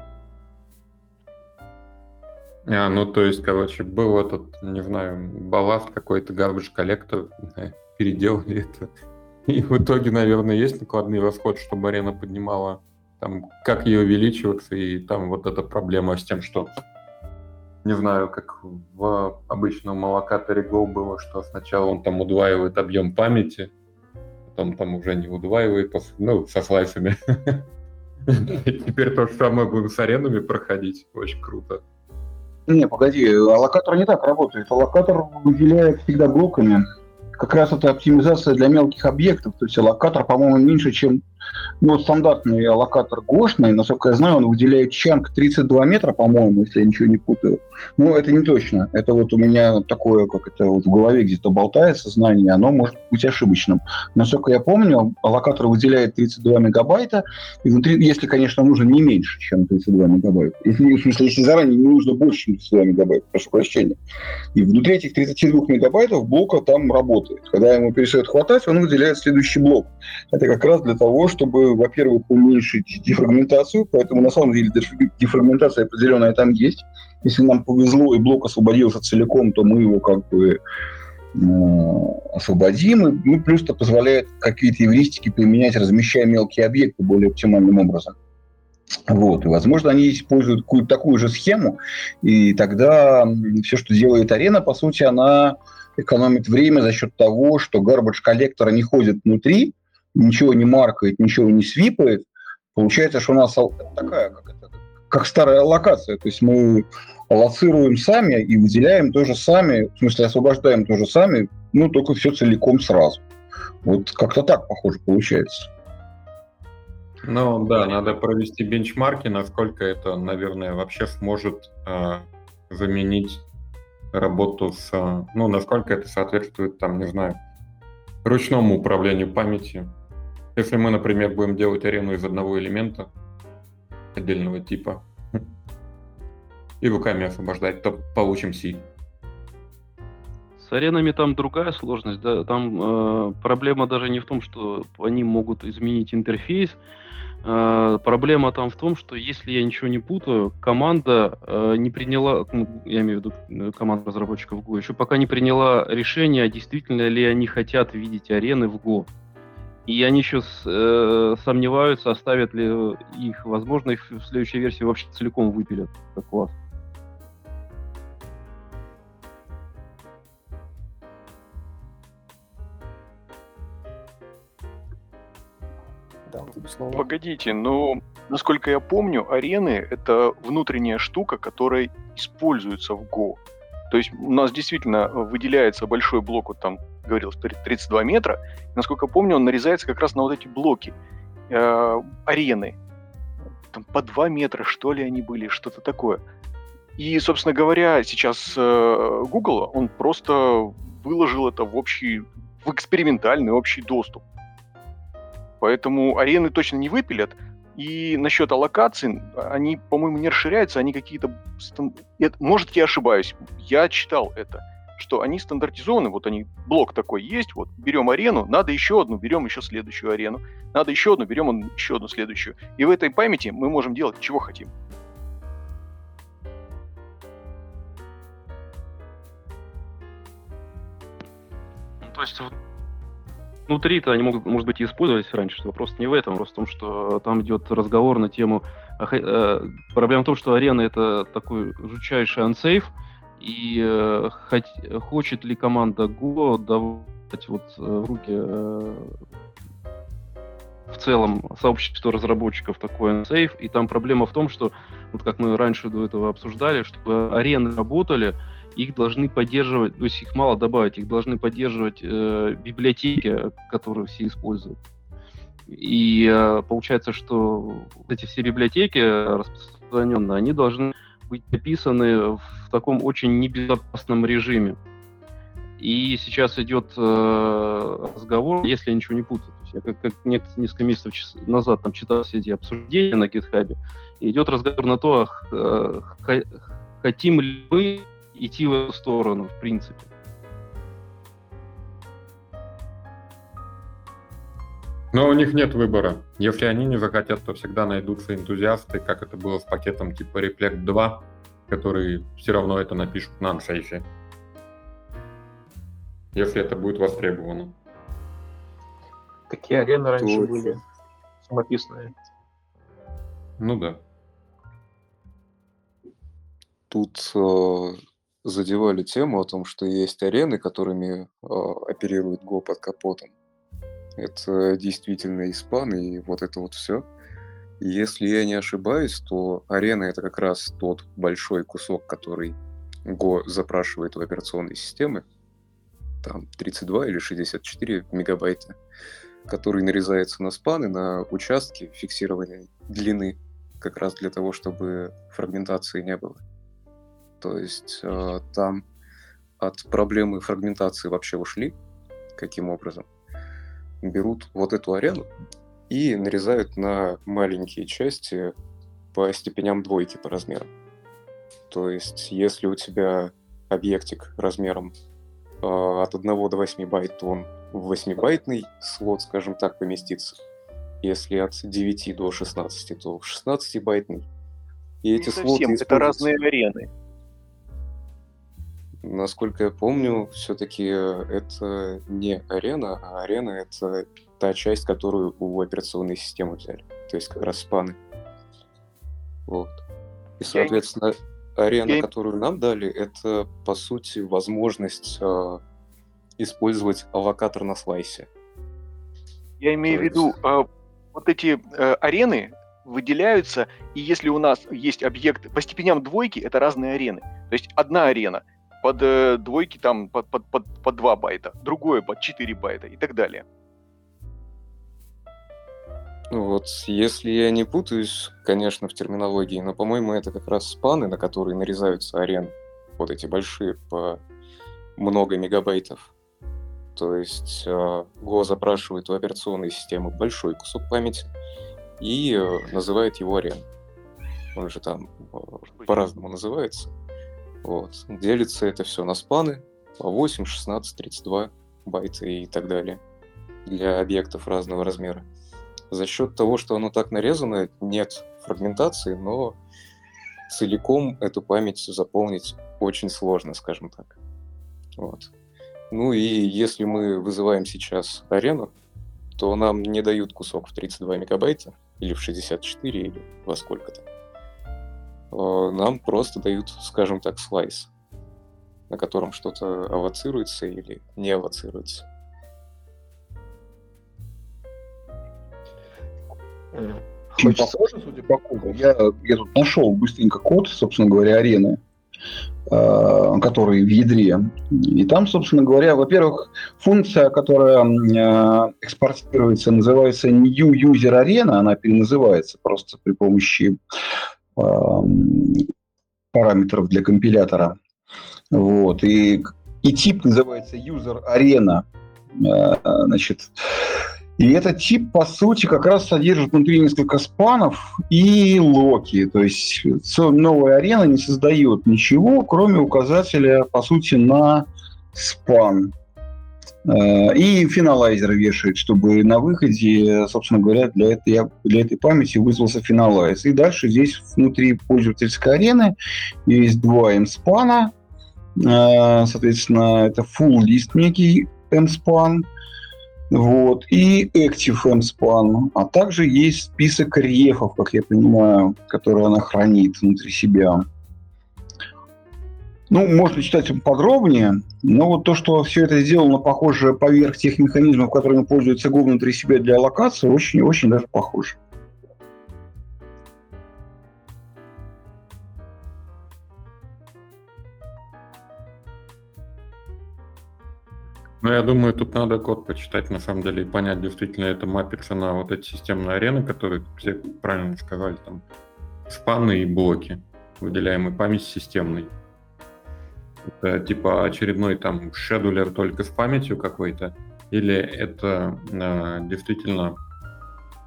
А, ну, то есть, короче, был этот, не знаю, балласт какой-то, garbage коллектор, переделали это. И в итоге, наверное, есть накладный расход, чтобы арена поднимала, там, как ее увеличиваться, и там вот эта проблема с тем, что, не знаю, как в обычном аллокаторе Go было, что сначала он там удваивает объем памяти, потом там уже не удваивает, ну, со слайсами. Теперь то же самое будем с аренами проходить. Очень круто. Не, погоди, аллокатор не так работает. Аллокатор выделяет всегда блоками. Как раз это оптимизация для мелких объектов. То есть аллокатор, по-моему, меньше, чем ну, стандартный аллокатор гошный, насколько я знаю, он выделяет чанк 32 метра, по-моему, если я ничего не путаю. Ну, это не точно. Это вот у меня такое, как это вот в голове где-то болтается знание, оно может быть ошибочным. Насколько я помню, аллокатор выделяет 32 мегабайта, и внутри, если, конечно, нужно не меньше, чем 32 мегабайта. Если, в смысле, если заранее не нужно больше, чем 32 мегабайта, прошу прощения. И внутри этих 32 мегабайтов блока там работает. Когда ему перестает хватать, он выделяет следующий блок. Это как раз для того, чтобы, во-первых, уменьшить дефрагментацию, поэтому на самом деле дефрагментация определенная там есть. Если нам повезло и блок освободился целиком, то мы его как бы освободим, и ну, плюс это позволяет какие-то эвристики применять, размещая мелкие объекты более оптимальным образом. Вот. И, возможно, они используют какую-то такую же схему, и тогда все, что делает арена, по сути, она экономит время за счет того, что garbage коллектора не ходит внутри, ничего не маркает, ничего не свипает, получается, что у нас такая, как, это, как старая локация. То есть мы аллоцируем сами и выделяем тоже сами, в смысле освобождаем тоже сами, ну, только все целиком сразу. Вот как-то так, похоже, получается. Ну да, надо провести бенчмарки, насколько это, наверное, вообще сможет э, заменить работу с... Ну, насколько это соответствует, там, не знаю, ручному управлению памятью если мы, например, будем делать арену из одного элемента отдельного типа и руками освобождать, то получим C. С аренами там другая сложность, да, там э, проблема даже не в том, что они могут изменить интерфейс, э, проблема там в том, что если я ничего не путаю, команда э, не приняла, ну, я имею в виду э, команда разработчиков Go, еще пока не приняла решение, действительно ли они хотят видеть арены в Go. И они еще э, сомневаются, оставят ли их, возможно, их в следующей версии вообще целиком выпилят как класс. Погодите, но насколько я помню, арены это внутренняя штука, которая используется в Go. То есть у нас действительно выделяется большой блок, вот там говорилось, 32 метра. Насколько помню, он нарезается как раз на вот эти блоки э, арены. Там по 2 метра, что ли, они были, что-то такое. И, собственно говоря, сейчас э, Google, он просто выложил это в общий, в экспериментальный общий доступ. Поэтому арены точно не выпилят, и насчет аллокаций, они, по-моему, не расширяются, они какие-то... Может, я ошибаюсь, я читал это, что они стандартизованы, вот они, блок такой есть, вот берем арену, надо еще одну, берем еще следующую арену, надо еще одну, берем еще одну следующую. И в этой памяти мы можем делать, чего хотим. То есть внутри-то они могут, может быть, и использовались раньше. Вопрос не в этом. Вопрос в том, что там идет разговор на тему... Э, проблема в том, что арена — это такой жутчайший ансейф, и э, хоть, хочет ли команда Go давать вот э, в руки э, в целом сообщество разработчиков такой ансейф, и там проблема в том, что, вот как мы раньше до этого обсуждали, чтобы арены работали, их должны поддерживать, то есть их мало добавить, их должны поддерживать э, библиотеки, которые все используют. И э, получается, что эти все библиотеки распространенные, они должны быть написаны в таком очень небезопасном режиме. И сейчас идет э, разговор, если я ничего не путаю. То есть я как, как несколько месяцев назад там читал все эти обсуждения на GitHub, и идет разговор на то, э, хотим ли мы идти в эту сторону, в принципе. Но у них нет выбора. Если они не захотят, то всегда найдутся энтузиасты, как это было с пакетом типа Reflect 2, которые все равно это напишут на ансейфе. Если это будет востребовано. Такие арены раньше Точно. были самописные. Ну да. Тут э, задевали тему о том, что есть арены, которыми э, оперирует Go под капотом. Это действительно испан и вот это вот все. Если я не ошибаюсь, то арена это как раз тот большой кусок, который Go запрашивает в операционной системы. Там 32 или 64 мегабайта, который нарезается на спаны, на участки фиксирования длины, как раз для того, чтобы фрагментации не было. То есть э, там от проблемы фрагментации вообще ушли. Каким образом? Берут вот эту арену и нарезают на маленькие части по степеням двойки по размерам. То есть, если у тебя объектик размером э, от 1 до 8 байт, то он в 8-байтный слот, скажем так, поместится. Если от 9 до 16, то в 16-байтный. И эти Не слоты это разные арены. Насколько я помню, все-таки это не арена, а арена это та часть, которую у операционной системы взяли. То есть как раз спаны. Вот. И, соответственно, арена, я... которую нам дали, это, по сути, возможность э, использовать авокатор на слайсе. Я имею То в виду, э, вот эти э, арены выделяются, и если у нас есть объект по степеням двойки, это разные арены. То есть одна арена – под э, двойки там под, под, под, под 2 байта, другое под 4 байта и так далее. Ну вот, если я не путаюсь, конечно, в терминологии, но, по-моему, это как раз спаны, на которые нарезаются арены. Вот эти большие, по много мегабайтов. То есть э, Go запрашивает у операционной системы большой кусок памяти и э, называет его арен. Он же там э, по-разному называется. Вот. Делится это все на спаны по 8, 16, 32 байта и так далее для объектов разного размера. За счет того, что оно так нарезано, нет фрагментации, но целиком эту память заполнить очень сложно, скажем так. Вот. Ну и если мы вызываем сейчас арену, то нам не дают кусок в 32 мегабайта, или в 64, или во сколько-то. Э, нам просто дают, скажем так, слайс, на котором что-то авоцируется или не авоцируется. Очень похоже, судя по коду. Я, я тут нашел быстренько код, собственно говоря, арены, э, который в ядре. И там, собственно говоря, во-первых, функция, которая э, экспортируется, называется New User Arena, она переназывается просто при помощи параметров для компилятора. Вот. И, и тип называется user arena. Э, значит, и этот тип, по сути, как раз содержит внутри несколько спанов и локи. То есть новая арена не создает ничего, кроме указателя, по сути, на спан. Э, и финалайзер вешает, чтобы на выходе, собственно говоря, для этой, для этой памяти вызвался финалайз. И дальше здесь внутри пользовательской арены есть два mSpan. Э, соответственно, это full list некий mSpan. Вот, и Active MSpan, а также есть список рефов, как я понимаю, которые она хранит внутри себя. Ну, можно читать подробнее, но вот то, что все это сделано похоже поверх тех механизмов, которыми пользуется Go внутри себя для аллокации, очень-очень даже похоже. Ну, я думаю, тут надо код почитать, на самом деле, и понять, действительно это мапится на вот эти системные арены, которые все правильно сказали, там, спаны и блоки, выделяемой память системной. Это типа очередной там шедулер только с памятью какой-то, или это э, действительно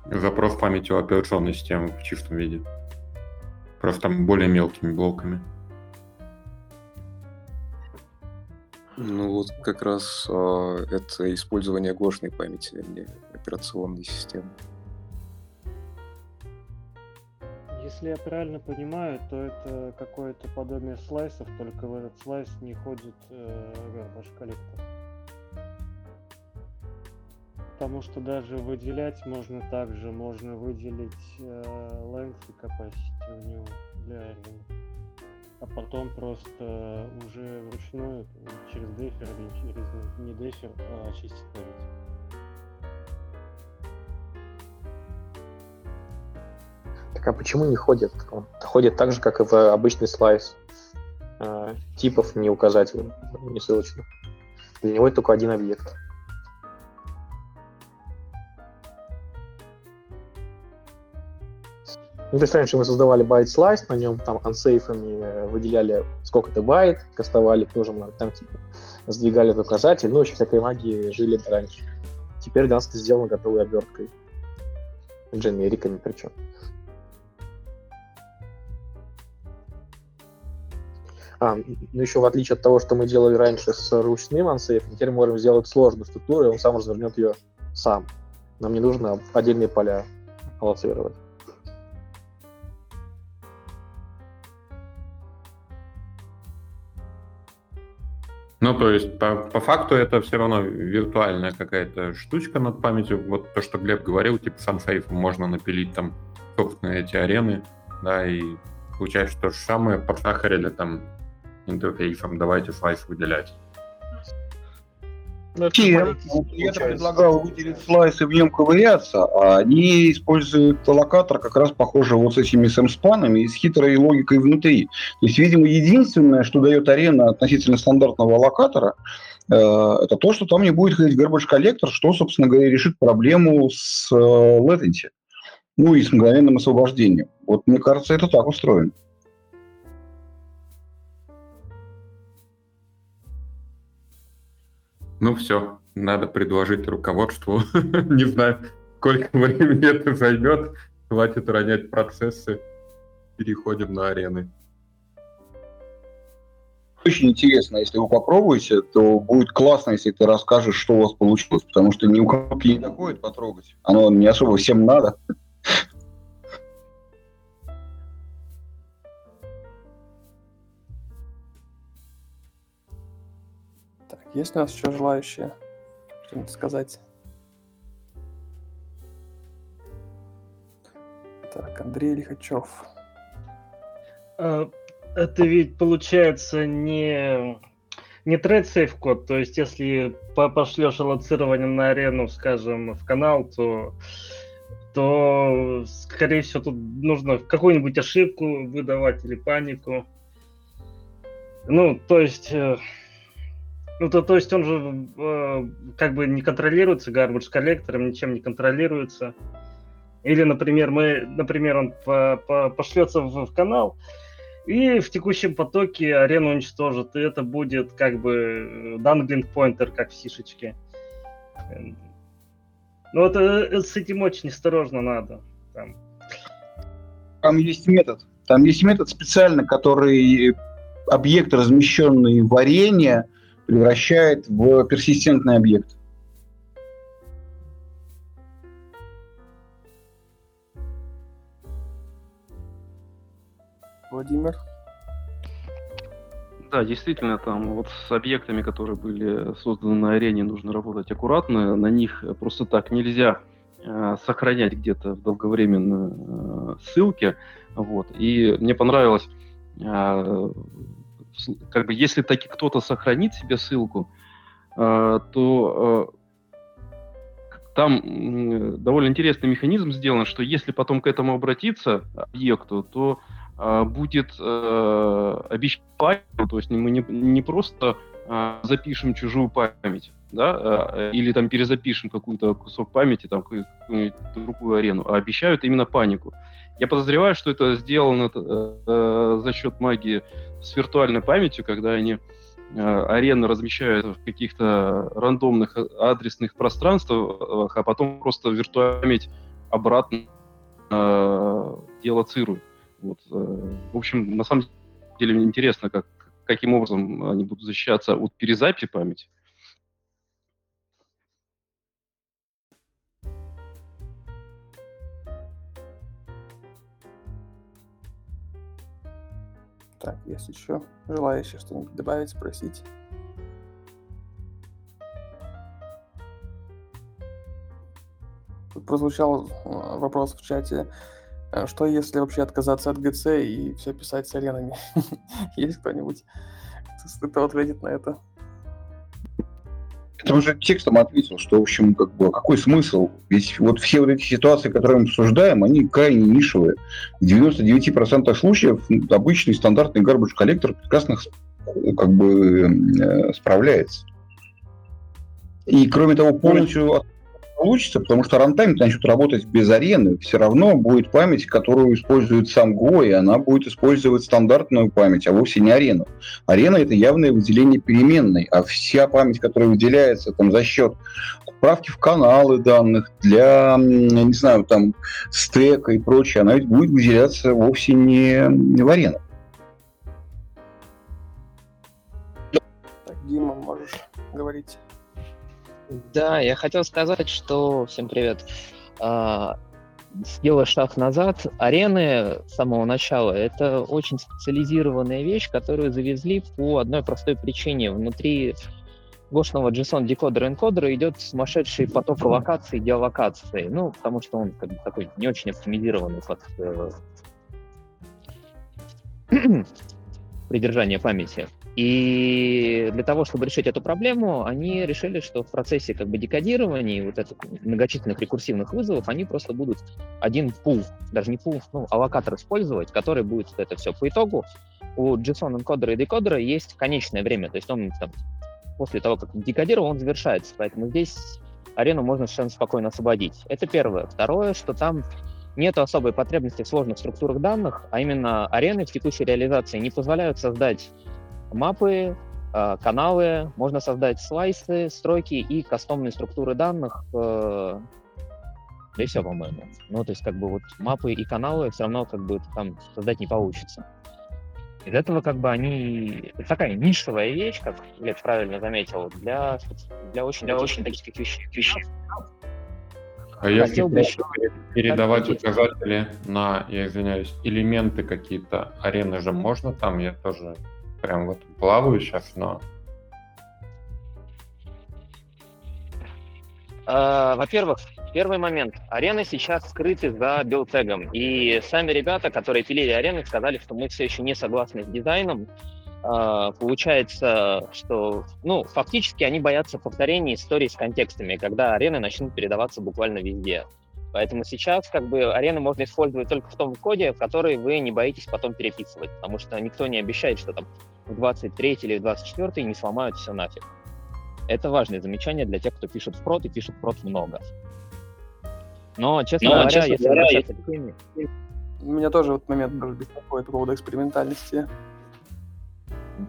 запрос памятью операционной системы в чистом виде? Просто там более мелкими блоками. Ну вот как раз э, это использование гошной памяти, а не операционной системы. Если я правильно понимаю, то это какое-то подобие слайсов, только в этот слайс не ходит э, garbage коллектор. Потому что даже выделять можно также, можно выделить э, length и capacity у него для арины а потом просто уже вручную через defer или через не defer а очистить память. Так а почему не ходит? Он ходит так же, как и в обычный слайс. А, типов не указателей, не ссылочных. Для него это только один объект. Ну, то есть мы создавали byte slice, на нем там unsafe ами э, выделяли сколько-то байт, кастовали нужным, там типа сдвигали этот указатель, ну, очень всякой магии жили раньше. Теперь для нас это сделано готовой оберткой. Дженериками причем. А, ну еще в отличие от того, что мы делали раньше с ручным ансейфом, теперь мы можем сделать сложную структуру, и он сам развернет ее сам. Нам не нужно отдельные поля аллоцировать. Ну, то есть, по, по факту это все равно виртуальная какая-то штучка над памятью. Вот то, что Глеб говорил, типа сам сейфом можно напилить там, собственно, эти арены, да, и получается то же самое, подсахарили там интерфейсом, давайте слайс выделять. Ну, Тем, я предлагал выделить слайсы в нем ковыряться, а они используют локатор как раз похоже вот с этими сэм-спанами и с хитрой логикой внутри. То есть, видимо, единственное, что дает арена относительно стандартного локатора, э, это то, что там не будет ходить garbage коллектор, что, собственно говоря, решит проблему с э, latency, ну и с мгновенным освобождением. Вот мне кажется, это так устроено. Ну все, надо предложить руководству. Не знаю, сколько времени это займет. Хватит ронять процессы. Переходим на арены. Очень интересно, если вы попробуете, то будет классно, если ты расскажешь, что у вас получилось, потому что ни у кого не доходит потрогать. Оно не особо всем надо. Есть у нас еще желающие что-нибудь сказать? Так, Андрей Лихачев. А, это ведь получается не, не тред сейф код, то есть если пошлешь аллоцирование на арену, скажем, в канал, то, то скорее всего тут нужно какую-нибудь ошибку выдавать или панику. Ну, то есть э, ну, то, то есть он же э, как бы не контролируется garbage коллектором, ничем не контролируется. Или, например, мы, например, он по, по, пошлется в, в канал, и в текущем потоке арену уничтожит, и это будет как бы данглинг поинтер, как в сишечке. Ну, это, это с этим очень осторожно надо. Там. Там есть метод. Там есть метод специально, который объект, размещенный в арене, превращает в персистентный объект. Владимир? Да, действительно, там вот с объектами, которые были созданы на арене, нужно работать аккуратно. На них просто так нельзя э, сохранять где-то в долговременно э, ссылки. Вот. И мне понравилось, э, как бы, если таки кто-то сохранит себе ссылку, э, то э, там м, довольно интересный механизм сделан, что если потом к этому обратиться, объекту, то а, будет э, обещание, то есть мы не, не просто э, запишем чужую память, да, э, или там перезапишем какую-то кусок памяти, там какую-нибудь другую арену, а обещают именно панику. Я подозреваю, что это сделано э, за счет магии с виртуальной памятью, когда они э, арены размещают в каких-то рандомных адресных пространствах, а потом просто виртуальную память обратно э, делоцируют. Вот, э, в общем, на самом деле интересно, как, каким образом они будут защищаться от перезаписи памяти. Так, есть еще желающие что-нибудь добавить, спросить? Тут прозвучал э, вопрос в чате. э, Что если вообще отказаться от ГЦ и все писать с аренами? Есть кто-нибудь, кто ответит на это? Это уже текстом ответил, что, в общем, как бы, какой смысл? Ведь вот все вот эти ситуации, которые мы обсуждаем, они крайне нишевые. В 99% случаев ну, обычный стандартный garbage collector прекрасно как бы э, справляется. И, кроме того, полностью получится, потому что runtime начнет работать без арены, все равно будет память, которую использует сам Go, и она будет использовать стандартную память, а вовсе не арену. Арена — это явное выделение переменной, а вся память, которая выделяется там, за счет отправки в каналы данных, для, не знаю, там, стека и прочее, она ведь будет выделяться вовсе не, не в арену. Так, Дима, можешь говорить. Да, я хотел сказать, что... Всем привет. А, Сделая шаг назад, арены с самого начала — это очень специализированная вещь, которую завезли по одной простой причине. Внутри гошного JSON декодера энкодера идет сумасшедший поток локаций и геолокации. Ну, потому что он как бы такой не очень оптимизированный под э, придержание памяти. И для того, чтобы решить эту проблему, они решили, что в процессе как бы декодирования вот этих многочисленных рекурсивных вызовов они просто будут один пул, даже не пул, ну, аллокатор использовать, который будет это все. По итогу у JSON энкодера и декодера есть конечное время, то есть он там, после того, как декодировал, он завершается, поэтому здесь арену можно совершенно спокойно освободить. Это первое. Второе, что там нет особой потребности в сложных структурах данных, а именно арены в текущей реализации не позволяют создать мапы, э, каналы, можно создать слайсы, строки и кастомные структуры данных. э, Да и все, по-моему. Ну, то есть, как бы вот мапы и каналы все равно как бы там создать не получится. Из этого как бы они... Это такая нишевая вещь, как Лет правильно заметил, для, для очень, для очень таких вещей. вещей. А если Хотел бы еще... передавать указатели на, я извиняюсь, элементы какие-то арены же можно там? Я тоже прям в этом плаваю сейчас, но А, Во-первых, первый момент. Арены сейчас скрыты за билтегом. И сами ребята, которые пилили арены, сказали, что мы все еще не согласны с дизайном. А, Получается, что, ну, фактически они боятся повторения истории с контекстами, когда арены начнут передаваться буквально везде. Поэтому сейчас как бы арены можно использовать только в том коде, в который вы не боитесь потом переписывать, потому что никто не обещает, что там в 23 или в 24 не сломают все нафиг. Это важное замечание для тех, кто пишет в прод и пишет прод много. Но, честно Но, говоря, честно если говоря, к теме- Меня тоже в этот момент беспокоит по поводу экспериментальности.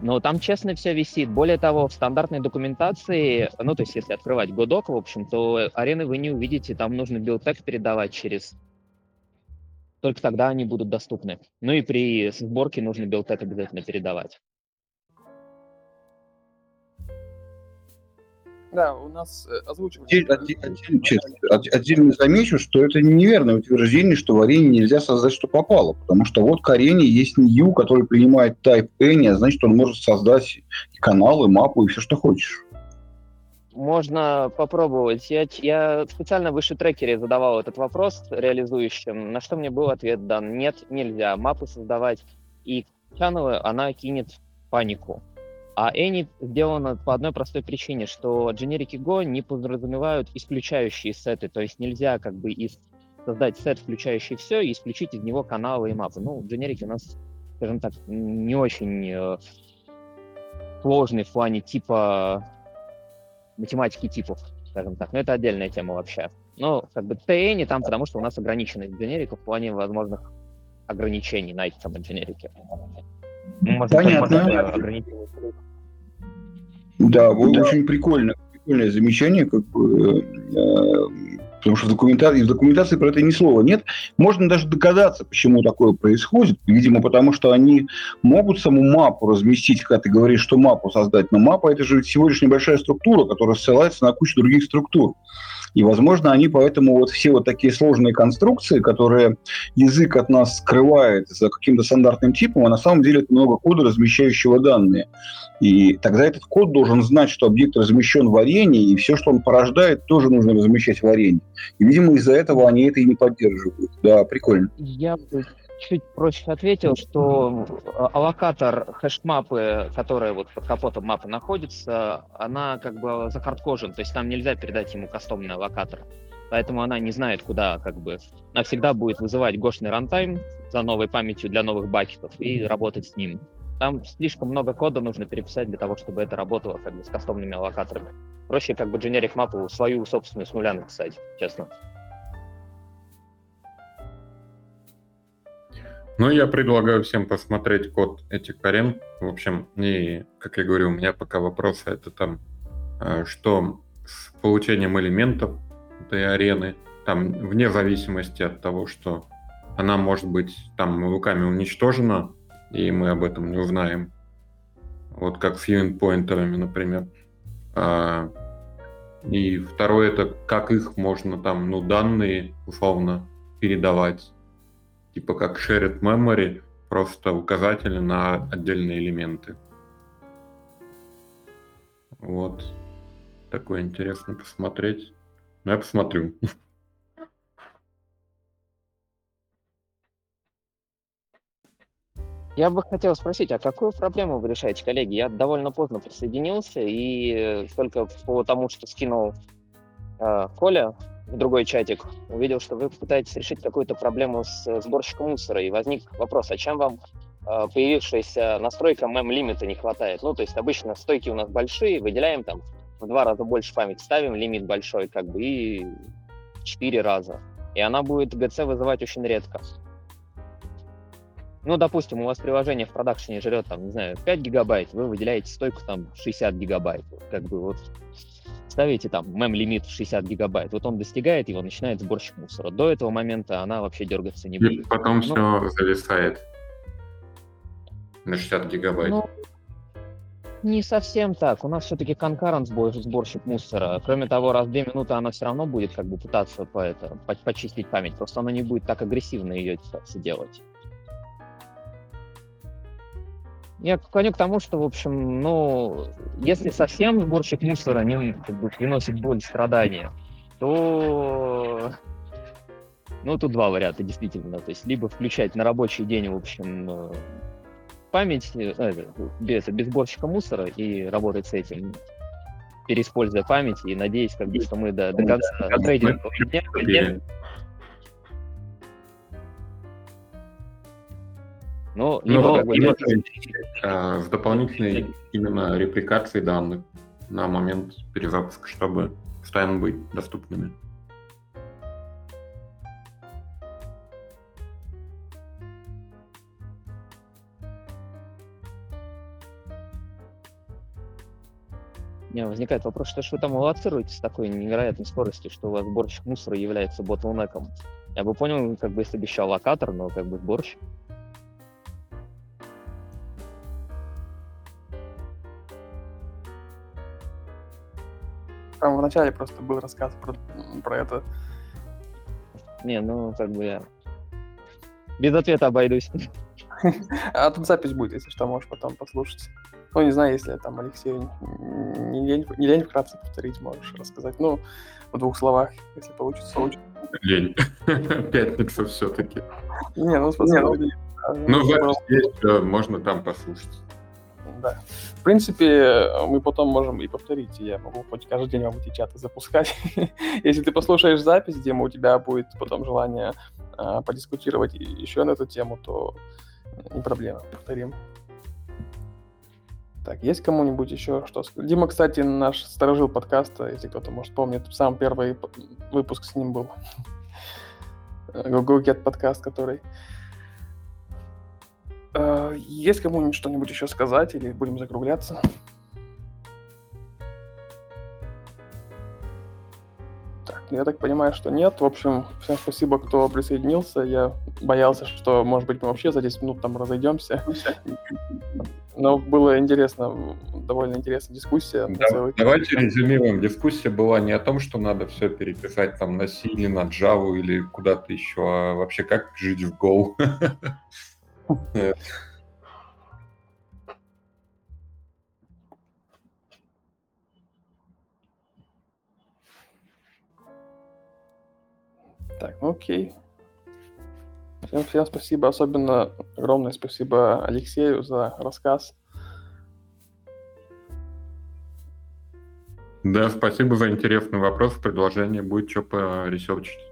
Ну, там честно все висит. Более того, в стандартной документации, ну, то есть если открывать Godok, в общем, то арены вы не увидите, там нужно билтек передавать через... Только тогда они будут доступны. Ну и при сборке нужно билтек обязательно передавать. Да, у нас озвучивали. Отдель- отде- отдельно, замечу, что это неверное утверждение, что в арене нельзя создать, что попало. Потому что вот к арене есть New, который принимает Type Any, а значит, он может создать и каналы, мапу, и все, что хочешь. Можно попробовать. Я, я специально выше трекере задавал этот вопрос реализующим, на что мне был ответ дан. Нет, нельзя. Мапы создавать и чанелы, она кинет панику. А Any сделано по одной простой причине, что дженерики Go не подразумевают исключающие сеты, то есть нельзя как бы из создать сет, включающий все, и исключить из него каналы и мапы. Ну, дженерики у нас, скажем так, не очень э, сложный в плане типа математики типов, скажем так. Но это отдельная тема вообще. Но как бы не там, потому что у нас ограниченность дженериков в плане возможных ограничений на эти самые Понятно. э, ограничения. Да, вот очень прикольно, прикольное замечание, как бы, э, потому что в документации, в документации про это ни слова нет. Можно даже догадаться, почему такое происходит. Видимо, потому что они могут саму мапу разместить, когда ты говоришь, что мапу создать. Но мапа это же всего лишь небольшая структура, которая ссылается на кучу других структур. И, возможно, они поэтому вот все вот такие сложные конструкции, которые язык от нас скрывает за каким-то стандартным типом, а на самом деле это много кода, размещающего данные. И тогда этот код должен знать, что объект размещен в арене, и все, что он порождает, тоже нужно размещать в арене. И, видимо, из-за этого они это и не поддерживают. Да, прикольно. Я чуть проще ответил, что э, аллокатор хэш-мапы, которая вот под капотом мапы находится, она как бы захардкожен, то есть там нельзя передать ему кастомный аллокатор. Поэтому она не знает, куда как бы... Она всегда будет вызывать гошный рантайм за новой памятью для новых бакетов и работать с ним. Там слишком много кода нужно переписать для того, чтобы это работало как бы с кастомными аллокаторами. Проще как бы generic мапу свою собственную с нуля написать, честно. Ну, я предлагаю всем посмотреть код этих арен. В общем, и, как я говорю, у меня пока вопросы это там, э, что с получением элементов этой арены, там, вне зависимости от того, что она может быть там руками уничтожена, и мы об этом не узнаем. Вот как с юнит-поинтерами, например. А, И второе, это как их можно там, ну, данные, условно, передавать типа как shared memory, просто указатели на отдельные элементы. Вот. Такое интересно посмотреть. Ну, я посмотрю. Я бы хотел спросить, а какую проблему вы решаете, коллеги? Я довольно поздно присоединился, и только по тому, что скинул э, Коля другой чатик, увидел, что вы пытаетесь решить какую-то проблему с э, сборщиком мусора, и возник вопрос, а чем вам э, появившаяся настройка мем-лимита не хватает? Ну, то есть обычно стойки у нас большие, выделяем там в два раза больше памяти, ставим лимит большой, как бы, и четыре раза. И она будет GC вызывать очень редко. Ну, допустим, у вас приложение в продакшене жрет, там, не знаю, 5 гигабайт, вы выделяете стойку там 60 гигабайт. Как бы вот ставите там мем-лимит в 60 гигабайт, вот он достигает его, начинает сборщик мусора. До этого момента она вообще дергаться не И будет. потом Ну, все зависает на 60 гигабайт. Ну, не совсем так. У нас все-таки конкурент сборщик мусора. Кроме того, раз в две минуты она все равно будет как бы пытаться по это, по- почистить память. Просто она не будет так агрессивно ее пытаться делать. Я клоню к тому, что, в общем, ну, если совсем сборщик мусора не как бы, приносит боль страдания, то ну, тут два варианта, действительно. То есть, либо включать на рабочий день, в общем, э, память, э, э, без, без сборщика мусора и работать с этим, переиспользуя память и надеясь, как бы, что мы до, до конца трейдингового дня Или- Ну, Ну, либо как бы либо нет- э, с дополнительной именно репликацией данных на момент перезапуска, чтобы постоянно быть доступными. Меня возникает вопрос, что ж вы там аллоцируете с такой невероятной скоростью, что у вас сборщик мусора является ботлнеком? Я бы понял, как бы если бы еще локатор, но как бы сборщик. Там в начале просто был рассказ про, про это. Не, ну, как бы я без ответа обойдусь. А тут запись будет, если что, можешь потом послушать. Ну, не знаю, если там Алексей не лень, не лень вкратце повторить, можешь рассказать. Ну, в двух словах, если получится. получится. Лень. Пятница все-таки. Не, ну, спасибо. Не, ну, запись есть, можно там послушать. Да. В принципе, мы потом можем и повторить. Я могу хоть каждый день вам эти чаты запускать. Если ты послушаешь запись, где у тебя будет потом желание а, подискутировать еще на эту тему, то не проблема, повторим. Так, есть кому-нибудь еще что? Дима, кстати, наш сторожил подкаста, если кто-то, может, помнит, сам первый выпуск с ним был. Google Get подкаст, который... А, есть кому-нибудь что-нибудь еще сказать или будем закругляться? Так, я так понимаю, что нет. В общем, всем спасибо, кто присоединился. Я боялся, что, может быть, мы вообще за 10 минут там разойдемся. Но было интересно, довольно интересная дискуссия. Да. Давайте резюмируем. Дискуссия была не о том, что надо все переписать там на C на Java или куда-то еще, а вообще как жить в Go. Так, ну окей. Всем, всем спасибо. Особенно огромное спасибо Алексею за рассказ. Да, спасибо за интересный вопрос, предложение. Будет что поресерчить.